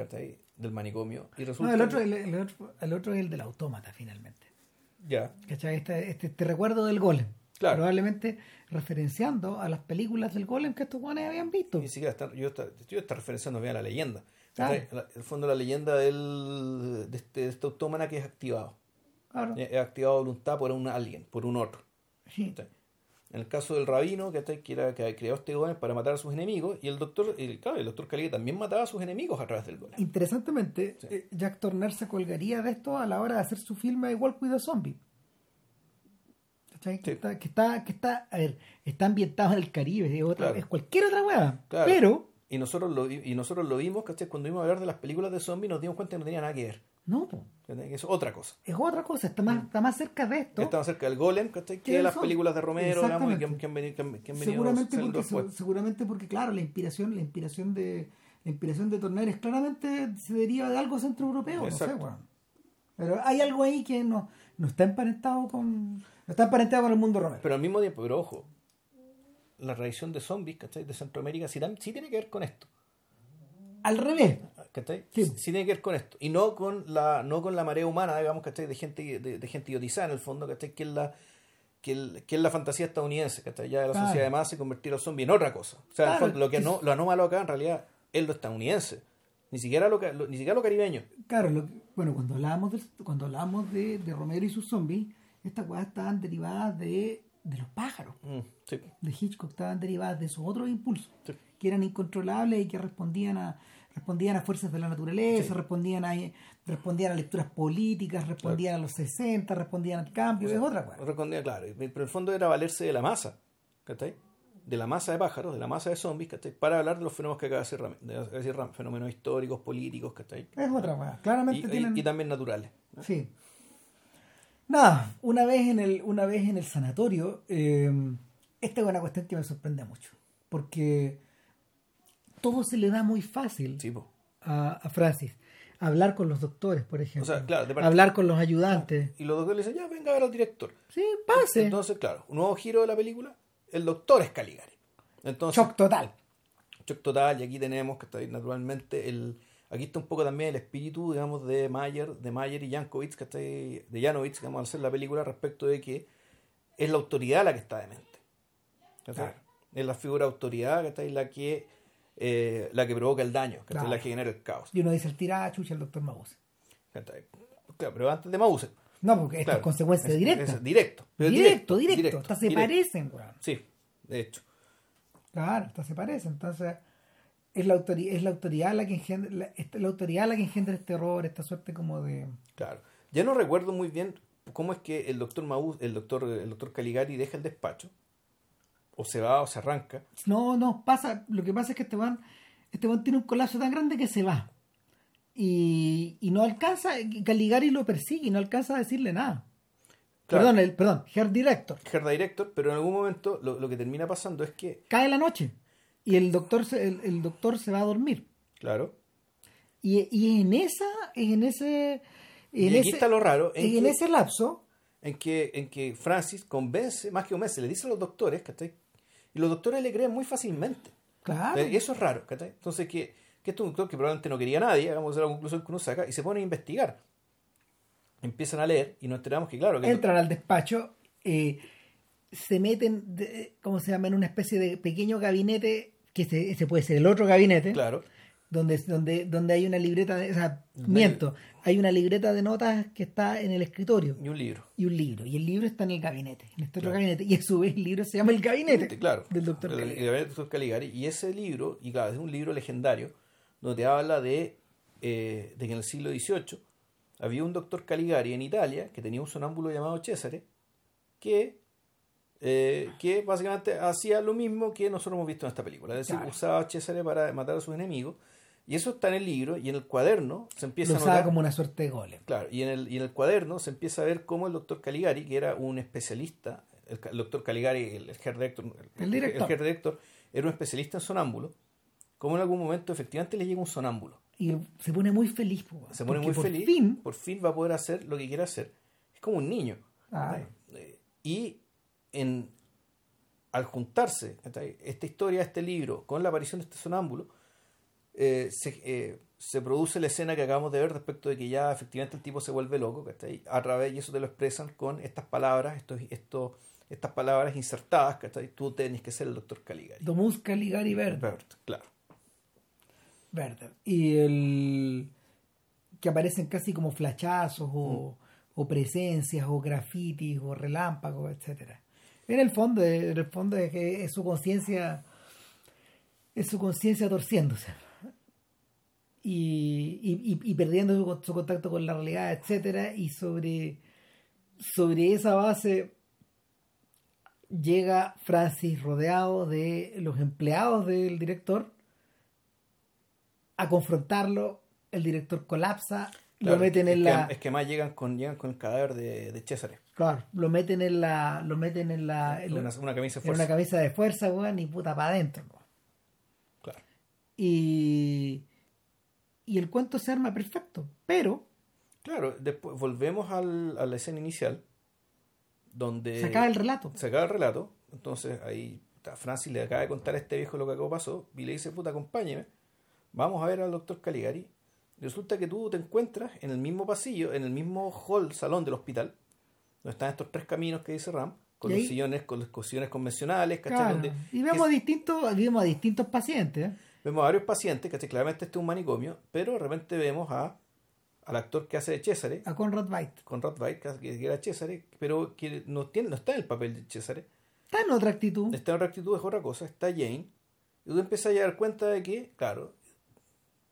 del manicomio. Y resulta el, otro, el, otro, el, otro, es el del autómata, finalmente. Ya. ¿Cachai? Este, este, este, recuerdo del golem. Claro. Probablemente referenciando a las películas del golem que estos guanes habían visto. Ni siquiera está, yo está, yo está referenciando bien a la leyenda. Claro. El fondo la leyenda del, de, este, de este autómata que es activado. Claro. Es activado voluntad por un alguien, por un otro. En el caso del rabino, que, que, era, que creó este golem para matar a sus enemigos, y el doctor, el, claro, el doctor Caligari también mataba a sus enemigos a través del golem. Interesantemente, Sí. eh, Jack Turner se colgaría de esto a la hora de hacer su filme Igual with a Zombie. ¿Cachai? Que, está, que, está, que está, a ver, está ambientado en el Caribe, es, otra, Claro. es cualquier otra hueá. Claro. Pero, Y nosotros lo, y nosotros lo vimos, ¿cachai? Cuando íbamos a hablar de las películas de zombies nos dimos cuenta que no tenía nada que ver. no, es otra cosa. es otra cosa, está más, está más cerca de esto. Estaba cerca del golem, ¿cachai? Que de las películas de Romero, digamos, y que, Exactamente. que han venido, que han, que han venido seguramente porque, después. seguramente porque, claro, la inspiración, la inspiración de la inspiración de Turner es claramente se deriva de algo centroeuropeo, no sé, weón. Pero hay algo ahí que no, no está emparentado con. Está emparentado con el mundo romero. Pero al mismo tiempo, pero ojo, la tradición de zombies, ¿cachai? De Centroamérica sí, sí tiene que ver con esto. Al revés. ¿Cachai? Sí. Sí. tiene que ver con esto. Y no con la, no con la marea humana, digamos, ¿cachai? De gente, de, de gente idiotizada en el fondo, ¿cachai? Que es la, que, el- que es la fantasía estadounidense, ¿cachai? Ya de la Claro. sociedad de masa y convertir al zombie en otra cosa. O sea, Claro, fondo, lo que que no, lo anómalo acá en realidad es lo estadounidense. Ni siquiera lo, lo- ni siquiera lo caribeño. Claro, lo bueno, cuando hablábamos, del- cuando hablábamos de, de Romero y sus zombies, estas cosas estaban derivadas de, de los pájaros. Mm, sí. de Hitchcock estaban derivadas de esos otros impulsos Sí. que eran incontrolables y que respondían a respondían a fuerzas de la naturaleza, Sí. respondían a respondían a lecturas políticas, respondían a los 60, respondían al cambio, es otra cosa. Respondía, claro. Pero en el fondo era valerse de la masa, ¿cachai? De la masa de pájaros, de la masa de zombies, ¿cachai? Para hablar de los fenómenos que acaba de decir Ram- de decir Ram, fenómenos históricos, políticos, ¿cachai? Es otra cosa. Claramente y- tienen y también naturales. Sí. Nada, una vez en el, una vez en el sanatorio, eh, esta es una cuestión que me sorprende mucho. Porque todo se le da muy fácil Sí, a, a Francis. Hablar con los doctores, por ejemplo. O sea, claro, de parte- Hablar con los ayudantes. Y los doctores le dicen, ya, venga a ver al director. Sí, pase. Entonces, claro, un nuevo giro de la película, el doctor es Caligari. Entonces, Shock total. shock total, y aquí tenemos que está ahí, naturalmente el aquí está un poco también el espíritu digamos de Mayer de Mayer y Jankovic que está ahí- de Janowitz que vamos a hacer la película respecto de que es la autoridad la que está demente ¿cachai? Claro. es la figura de autoridad que está ahí la que eh, la que provoca el daño que Claro. la que genera el caos Y uno dice el tira chucha el doctor Mabuse. ¿cachai? Claro, pero antes de Mauser No, porque esto claro. es consecuencia Es- directa. es directo pero directo, directo, Hasta se directo. parecen, weón. sí de hecho Claro, hasta se parecen. Entonces, es la autoridad, es la autoridad la que engendra, la, la autoridad la que engendra este error, esta suerte como de. Claro. Ya no recuerdo muy bien cómo es que el doctor Maús, el doctor, el doctor Caligari deja el despacho. O se va o se arranca. No, no, pasa, lo que pasa es que este man, este man tiene un colapso tan grande que se va. Y, y no alcanza, Caligari lo persigue y no alcanza a decirle nada. Claro. Perdón, el, perdón, Herr Director. Herr Director, pero en algún momento lo, lo que termina pasando es que, Cae la noche y el doctor se, el, el doctor se va a dormir. claro, Y, y en esa, en ese, y aquí ese, está lo raro, en, y en ese lapso, en, que, en que Francis convence, más que convence, le dice a los doctores, ¿cachai? Y los doctores le creen muy fácilmente. claro, Eh, Eso es raro, ¿cachai? Entonces que, que este es un doctor que probablemente no quería a nadie, hagamos la conclusión que uno saca, y se pone a investigar. Empiezan a leer y nos enteramos que, claro, que entran al despacho, eh, se meten, de- ¿cómo se llama? En una especie de pequeño gabinete, que ese, ese puede ser el otro gabinete, claro, donde, donde, donde hay una libreta, de, o sea, miento, hay una libreta de notas que está en el escritorio y un libro. y un libro, y el libro está en el gabinete, en este otro gabinete, y a su vez el libro se llama El Gabinete claro, del doctor el, el Caligari. gabinete del doctor Caligari. Y ese libro, y claro, es un libro legendario, donde habla de, eh, de que en el siglo XVIII había un doctor Caligari en Italia que tenía un sonámbulo llamado Césare, que, eh, que básicamente hacía lo mismo que nosotros hemos visto en esta película. Es decir, Claro. usaba a Césare para matar a sus enemigos. Y eso está en el libro, y en el cuaderno se empieza Lo a notar. como una suerte de golem. Claro, y en, el, y en el cuaderno se empieza a ver cómo el doctor Caligari, que era un especialista, el, el doctor Caligari, el, el director, El director. head director, era un especialista en sonámbulo, cómo en algún momento efectivamente le llega un sonámbulo. Y se pone muy feliz. Se pone muy por feliz, fin, por fin va a poder hacer lo que quiere hacer. Es como un niño. Eh, Y en, al juntarse esta historia, este libro, con la aparición de este sonámbulo, eh, se, eh, se produce la escena que acabamos de ver respecto de que ya efectivamente el tipo se vuelve loco, ¿cachai? A través, y eso te lo expresan con estas palabras, estos, estos, estas palabras insertadas, ¿cachai? Tú tenés que ser el doctor Caligari. Domus Caligari Verde. Bert, claro. Werther. Y el que aparecen casi como flachazos o, o presencias o grafitis o relámpagos, etcétera. En el fondo, en el fondo es que es su conciencia es su conciencia torciéndose y, y, y- perdiendo su, su contacto con la realidad, etcétera, y sobre sobre esa base llega Francis rodeado de los empleados del director a confrontarlo, el director colapsa, Claro, lo meten es en que- la es que más llegan con, llegan con el cadáver de, de César. Claro, lo meten en la lo meten en la en, Una, una camisa de en fuerza. una camisa de fuerza, weón, y puta para adentro. weón. Claro. Y y el cuento se arma perfecto, pero Claro, después volvemos al, a la escena inicial, donde se acaba el relato. se acaba el relato. Entonces ahí Francis le acaba de contar a este viejo lo que acabó pasó y le dice, puta, acompáñeme. Vamos a ver al doctor Caligari. Resulta que tú te encuentras en el mismo pasillo, en el mismo hall, salón del hospital, donde están estos tres caminos que dice Ram, con ¿Y los sillones, con las sillones convencionales, ¿cachai? Claro. Donde- y vemos distintos vemos a distintos pacientes. Vemos a varios pacientes, ¿cachai? Claramente este es un manicomio, pero de repente vemos a, al actor que hace de César, A Conrad White. con Rothweight, que que era César, pero que no, tiene, no está en el papel de César. Está en otra actitud. Está en otra actitud, es otra cosa, está Jane. Y tú empiezas a dar cuenta de que, claro,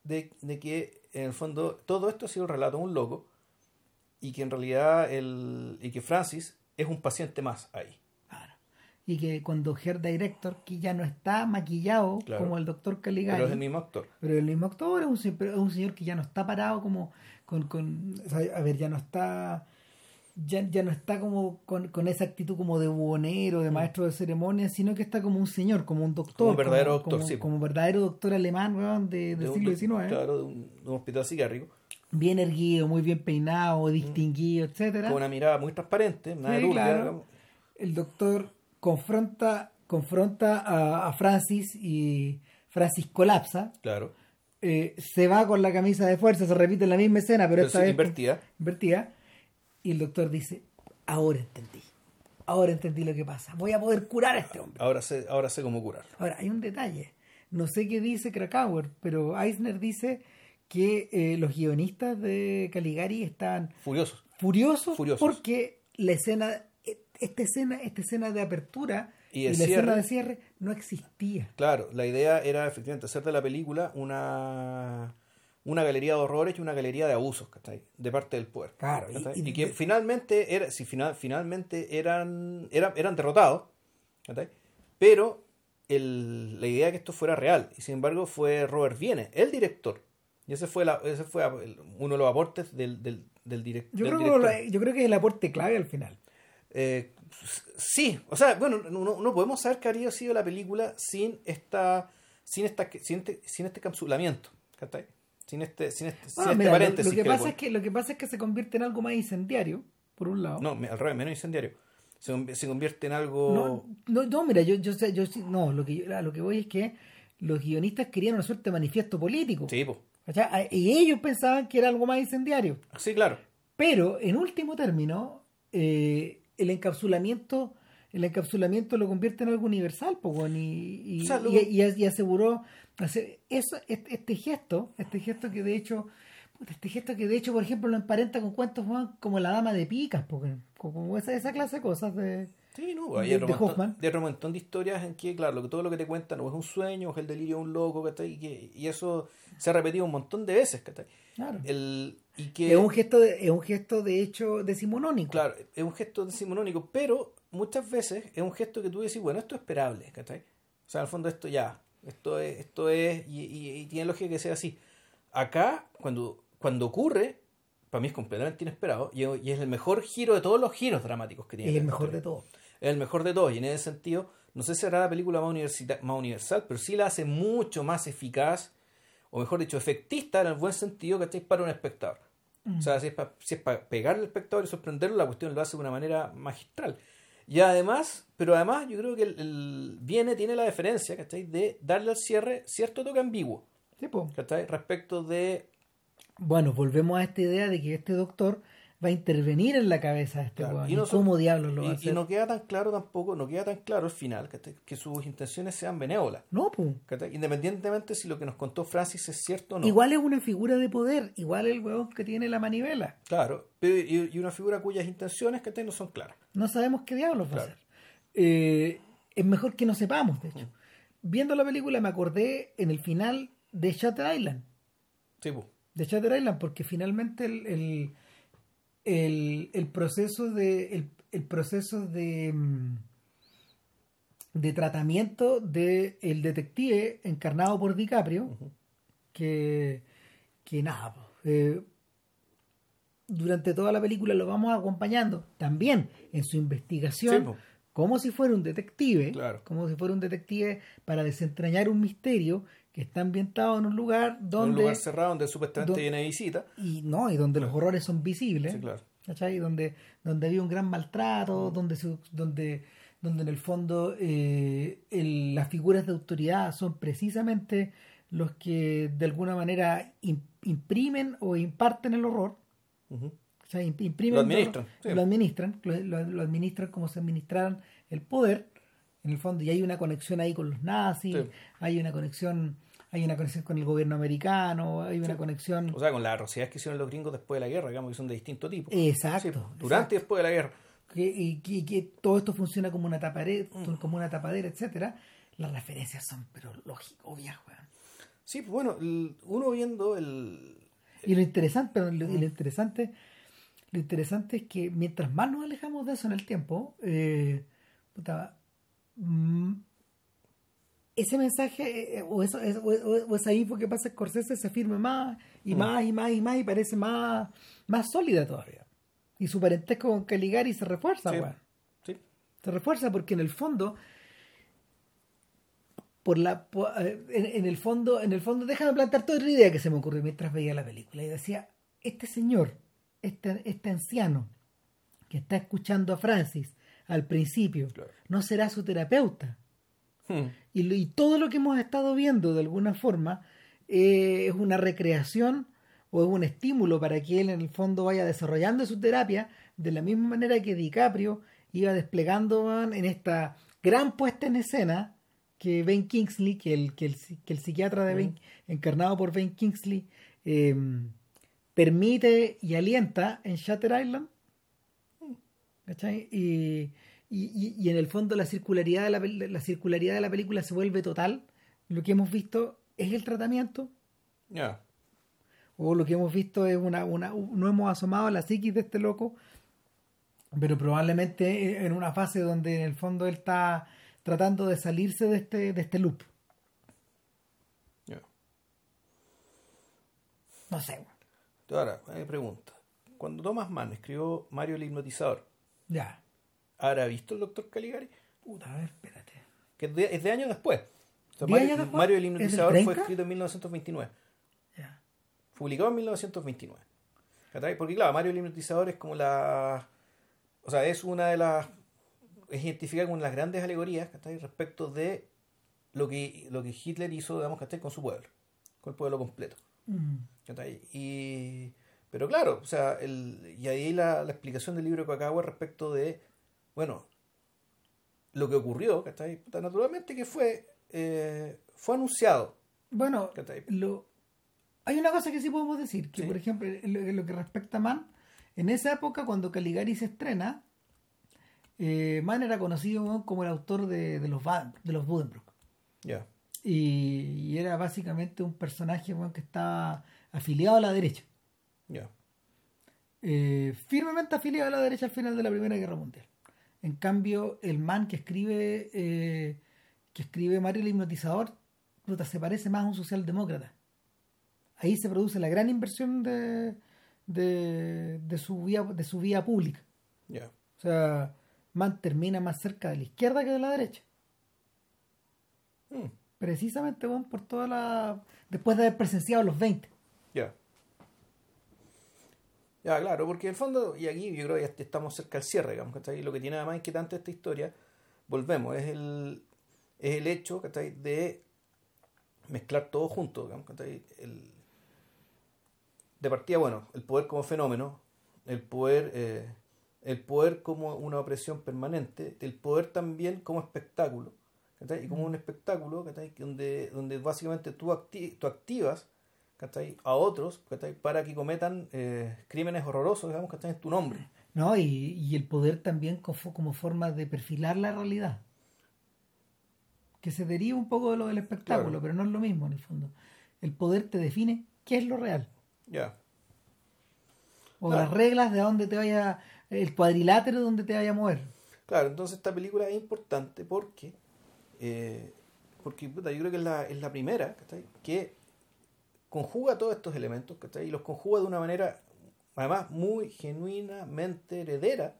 de, de que en el fondo todo esto ha sido un relato de un loco y que en realidad el, y que Francis es un paciente más ahí. Claro. Y que cuando Hair Director, que ya no está maquillado Claro. como el doctor Caligari, Pero es el mismo actor. pero el mismo actor es un, es un señor que ya no está parado como con, con o sea, a ver, ya no está ya, ya no está como con, con esa actitud como de buhonero, de maestro de ceremonias, sino que está como un señor, como un doctor. Mm. Como un verdadero como, doctor, como- sí. Como verdadero doctor alemán, weón, de, del De siglo XIX. Claro, de un, de un hospital psiquiátrico. Bien erguido, muy bien peinado, distinguido, etcétera. Con una mirada muy transparente, nada Sí, claro. el doctor confronta confronta a, a Francis y Francis colapsa Claro. eh, se va con la camisa de fuerza se repite la misma escena pero, Pero esta sí, vez invertida. invertida y el doctor dice ahora entendí ahora entendí lo que pasa voy a poder curar a este hombre Ahora sé, ahora sé cómo curarlo. ahora hay un detalle no sé qué dice Krakauer pero Eisner dice que eh, los guionistas de Caligari estaban Furiosos. furiosos, Furiosos. porque la escena esta escena esta escena de apertura Y la cierre. escena de cierre no existía Claro, la idea era efectivamente hacer de la película una, una galería de horrores y una galería de abusos, ¿cachai? De parte del poder. Claro, y- ¿cachai? y Y, que de- finalmente, era, si final, finalmente eran, eran, eran derrotados, ¿cachai? Pero el- la idea de que esto fuera real, y sin embargo fue Robert Viene, el director. Y ese fue, la, ese fue uno de los aportes del, del, del, direc- yo del creo, director. yo creo que es el aporte clave al final Eh, sí, o sea, bueno, no, no podemos saber qué habría sido la película sin esta, sin esta, sin este, sin este capsulamiento, ¿cachai? Sin este, sin este, sin Ah, este mira, paréntesis. lo que pasa pone. es que lo que pasa es que se convierte en algo más incendiario por un lado No, al revés, menos incendiario. Se, se convierte en algo... no, no, no, mira yo yo sé yo sí- no lo que yo- a lo que voy es que los guionistas querían una suerte de manifiesto político Sí, po. ¿Cachai? y ellos pensaban que era algo más incendiario sí, claro. Pero, en último término, eh, el encapsulamiento el encapsulamiento lo convierte en algo universal po, y, y, O sea, lo- y- y- y aseguró hacer eso, este, este gesto este gesto que de hecho este gesto que de hecho por ejemplo lo emparenta con cuentos como la dama de picas porque, como esa, esa clase de cosas de Sí, no, de- hay de otro montón, Hoffman. de otro montón de historias en que, claro, todo lo que te cuentan o es un sueño o es el delirio de un loco, ¿cachai? Y, que- y eso se ha repetido un montón de veces, ¿cachai? claro. El, y que, es un gesto de, es un gesto de hecho decimonónico Claro, es un gesto decimonónico, pero muchas veces es un gesto que tú decís, bueno, esto es esperable, ¿cachai? O sea, el fondo esto ya, esto es, esto es, y, y- y tiene lógica que sea así. Acá, cuando, cuando ocurre, para mí es completamente inesperado, y, es el mejor giro de todos los giros dramáticos que tiene. es el mejor de todos Es el mejor de todos, y en ese sentido, no sé si será la película más, más universal, pero sí la hace mucho más eficaz, o mejor dicho, efectista en el buen sentido, ¿cachai? Para un espectador. O sea, si es para pegarle al espectador y sorprenderlo, la cuestión lo hace de una manera magistral. Y además, pero además yo creo que el, el viene, tiene la diferencia, ¿cachai? De darle al cierre cierto toque ambiguo, Sí, po. ¿cachai? Respecto de... Bueno, volvemos a esta idea de que este doctor va a intervenir en la cabeza de este Claro, weón. y ¿Y no son- ¿Cómo diablos lo va a Y, no queda tan claro tampoco, no queda tan claro al final que sus intenciones sean benévolas. No, pues. Independientemente si lo que nos contó Francis es cierto o no. Igual es una figura de poder, igual el huevón que tiene la manivela. Claro, pero- y, y una figura cuyas intenciones ¿cachai? no son claras. No sabemos qué diablos va a hacer. Eh, es mejor que no sepamos, de hecho. Viendo la película me acordé en el final de Shutter Island. Sí, pues. De Shutter Island, porque finalmente el, el, el- el proceso de. El, el proceso de. mm, de tratamiento del detective encarnado por DiCaprio, que, que nada, eh, durante toda la película lo vamos acompañando también en su investigación, Sí, como si fuera un detective, Claro. como si fuera un detective para desentrañar un misterio que está ambientado en un lugar En un donde lugar cerrado donde supuestamente do- viene visita. y no y donde los horrores son visibles Sí, claro. ¿cachai? donde donde había un gran maltrato donde se- donde donde en el fondo eh, el- las figuras de autoridad son precisamente los que de alguna manera im- imprimen o imparten el horror. ¿cachai? Im- imprimen Lo administran, sí. lo administran lo, lo- lo administran como se administraran el poder en el fondo y hay una conexión ahí con los nazis Sí. hay una conexión hay una conexión con el gobierno americano hay una conexión O sea, con las atrocidades que hicieron los gringos después de la guerra, digamos que son de distinto tipo. Exacto, Sí, durante y después de la guerra. que, y, que- que todo esto funciona como una tapadera, Mm. como una tapadera, etcétera, las referencias son pero lógicas, obvias, weón. Sí, pues bueno, el- uno viendo el. Y lo interesante, pero lo, y Mm. lo interesante, lo interesante es que mientras más nos alejamos de eso en el tiempo, eh, puta, mm, ese mensaje eh, o, eso, es- o, o- o esa info que pasa en Scorsese se firme más y Mm. más y más y más y parece más, más sólida todavía. Y su parentesco con Caligari se refuerza, Sí. Sí, se refuerza porque en el fondo por la po- eh, en, en el fondo en el fondo déjame plantear toda otra idea que se me ocurrió mientras veía la película y decía este señor este, este anciano que está escuchando a Francis al principio Claro. no será su terapeuta Hmm. y, todo lo que hemos estado viendo de alguna forma eh, es una recreación o es un estímulo para que él en el fondo vaya desarrollando su terapia de la misma manera que DiCaprio iba desplegando en esta gran puesta en escena que Ben Kingsley, que el, que el, que el psiquiatra de Ben, encarnado por Ben Kingsley, eh, permite y alienta en Shutter Island. ¿Cachai? Y, y, y- y en el fondo la circularidad de la, la circularidad de la película se vuelve total. Lo que hemos visto es el tratamiento, Ya. o lo que hemos visto es una, una no hemos asomado a la psiquis de este loco, pero probablemente en una fase donde en el fondo él está tratando de salirse de este, de este loop. ya. No sé. Ahora, pregunta. Cuando Thomas Mann escribió Mario el hipnotizador, ya. ¿Habrá visto el doctor Caligari? Puta, a ver, espérate. Que es de, es de años después. O sea, ¿Diez Mario, años después? Mario el ¿Es del hipnotizador fue 30? escrito en 1929. Ya. Publicado en 1929. ¿Cachai? Porque claro, Mario el hipnotizador es como la... O sea, es una de las... Es identificada de las grandes alegorías respecto de lo que, lo que Hitler hizo, digamos, ¿cachai? con su pueblo. Con el pueblo completo. Mm. Y, pero claro, o sea, el, y ahí la, la explicación del libro de Kakawa respecto de, bueno, lo que ocurrió, ¿cachai? Naturalmente que fue, eh, fue anunciado, Bueno, hay una cosa que sí podemos decir, que Sí. por ejemplo, en lo, en lo que respecta a Mann, en esa época cuando Caligari se estrena, eh, Mann era conocido como el autor de, de los, de los Buddenbrook. Y, y era básicamente un personaje que estaba afiliado a la derecha. Eh, firmemente afiliado a la derecha al final de la Primera Guerra Mundial. En cambio, el man que escribe eh, que escribe Mario el Hipnotizador, puta, se parece más a un socialdemócrata. Ahí se produce la gran inversión de, de, de su vía de su vía pública. ya. O sea, Man termina más cerca de la izquierda que de la derecha. Mm, Precisamente bueno, por toda la. después de haber presenciado los 20. ya. Ya, claro, porque en el fondo, y aquí yo creo que ya estamos cerca del cierre, digamos, ¿cachai? Y lo que tiene además inquietante esta historia, volvemos, es el, es el hecho, ¿cachai? De mezclar todo junto, digamos, ¿cachai? El, de partida, bueno, el poder como fenómeno, el poder, eh, el poder como una opresión permanente, el poder también como espectáculo, ¿cachai? y como un espectáculo ¿cachai? donde, donde básicamente tú, acti tú activas ¿cachai? a otros ¿cachai? para que cometan eh, crímenes horrorosos digamos, ¿cachai? en tu nombre. No, y, y el poder también como, como forma de perfilar la realidad. Que se deriva un poco de lo del espectáculo, Claro. pero no es lo mismo en el fondo. El poder te define qué es lo real. Ya. O Claro. las reglas de dónde te vaya, el cuadrilátero de donde te vaya a mover. Claro, entonces esta película es importante porque, eh, porque puta, yo creo que es la, es la primera ¿cachai? que conjuga todos estos elementos ¿cachai? y los conjuga de una manera, además, muy genuinamente heredera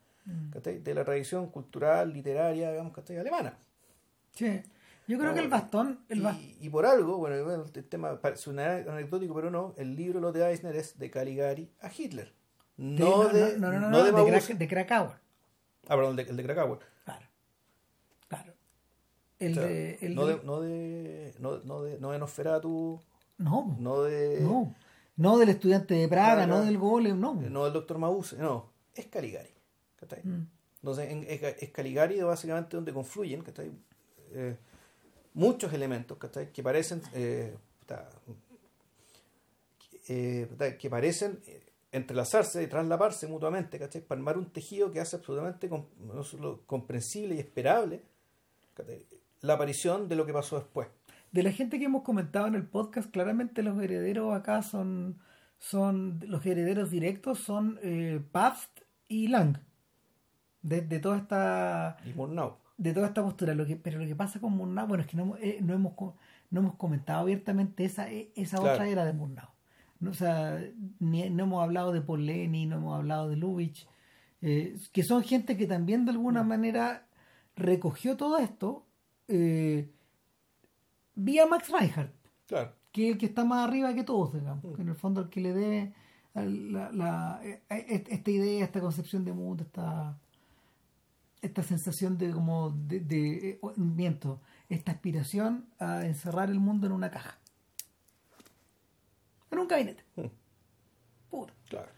¿cachai? de la tradición cultural, literaria, digamos, ¿cachai? alemana. Sí. Yo creo No, que el bastón, el y, por algo, bueno, el tema parece un anecdótico, pero no, el libro Lo de Eisner es de Caligari a Hitler. No, de, no, no, no, no de de, de Krakauer. Ah, perdón, el de, el de Krakauer. Claro. Claro. El O sea, de, el no, de- de, no, de, no, no de no de Nosferatu, no, no de no. No del estudiante de Praga, no del golem, no. no del Doctor Mause, no, es Caligari. ¿cachai? Mm. Entonces en- es, es Caligari básicamente donde confluyen ¿cachai? Eh, muchos elementos ¿cachai? que parecen eh, eh, que parecen eh, entrelazarse y traslaparse mutuamente ¿cachai? para armar un tejido que hace absolutamente com- no solo comprensible y esperable ¿cachai? la aparición de lo que pasó después. De la gente que hemos comentado en el podcast, claramente los herederos acá son, son los herederos directos son eh, Pabst y Lang. De, de toda esta Y Murnau. de toda esta postura. Lo que, pero lo que pasa con Murnau, bueno, es que no, hemos- eh, no, hemos, no hemos comentado abiertamente esa, eh, esa Claro. otra era de Murnau. No, o sea, ni, no hemos hablado de Paul Leni, no hemos hablado de Lubitsch, eh, que son gente que también de alguna manera recogió todo esto eh, vía Max Reinhardt Claro. que es el que está más arriba que todos, digamos, que en el fondo el que le debe la, la- eh, eh, esta idea, esta concepción de mundo, esta esta sensación de como de, de eh, miento, esta aspiración a encerrar el mundo en una caja. En un gabinete. Puta. Claro.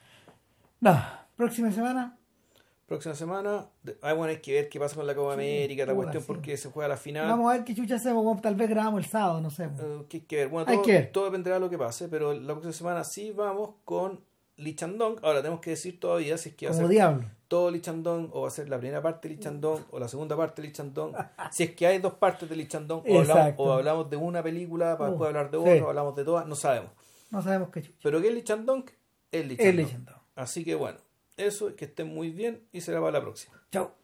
No, próxima semana. Próxima semana, ah, bueno, hay que ver qué pasa con la Copa América, la cuestión sí. porque se juega la final. Vamos a ver qué chucha hacemos, tal vez grabamos el sábado, no sé. Eh, hay que ver. Bueno, Hay todo, que ver. todo dependerá de lo que pase, pero la próxima semana sí vamos con Lee Chandong. Ahora tenemos que decir todavía si es que va a ser diablo. todo Lee Chandong o va a ser la primera parte de Lee Chandong o la segunda parte de Lee Chandong. *laughs* si es que hay dos partes de Lee Chandong o hablamos, o hablamos de una película para Uh, después hablar de sí. otra, o hablamos de todas, no sabemos. No sabemos qué chucha. Pero que es Lee Chandong, es Lee Es Chandong. leyendo. Así que bueno, eso, que estén muy bien y será para la próxima. Chao.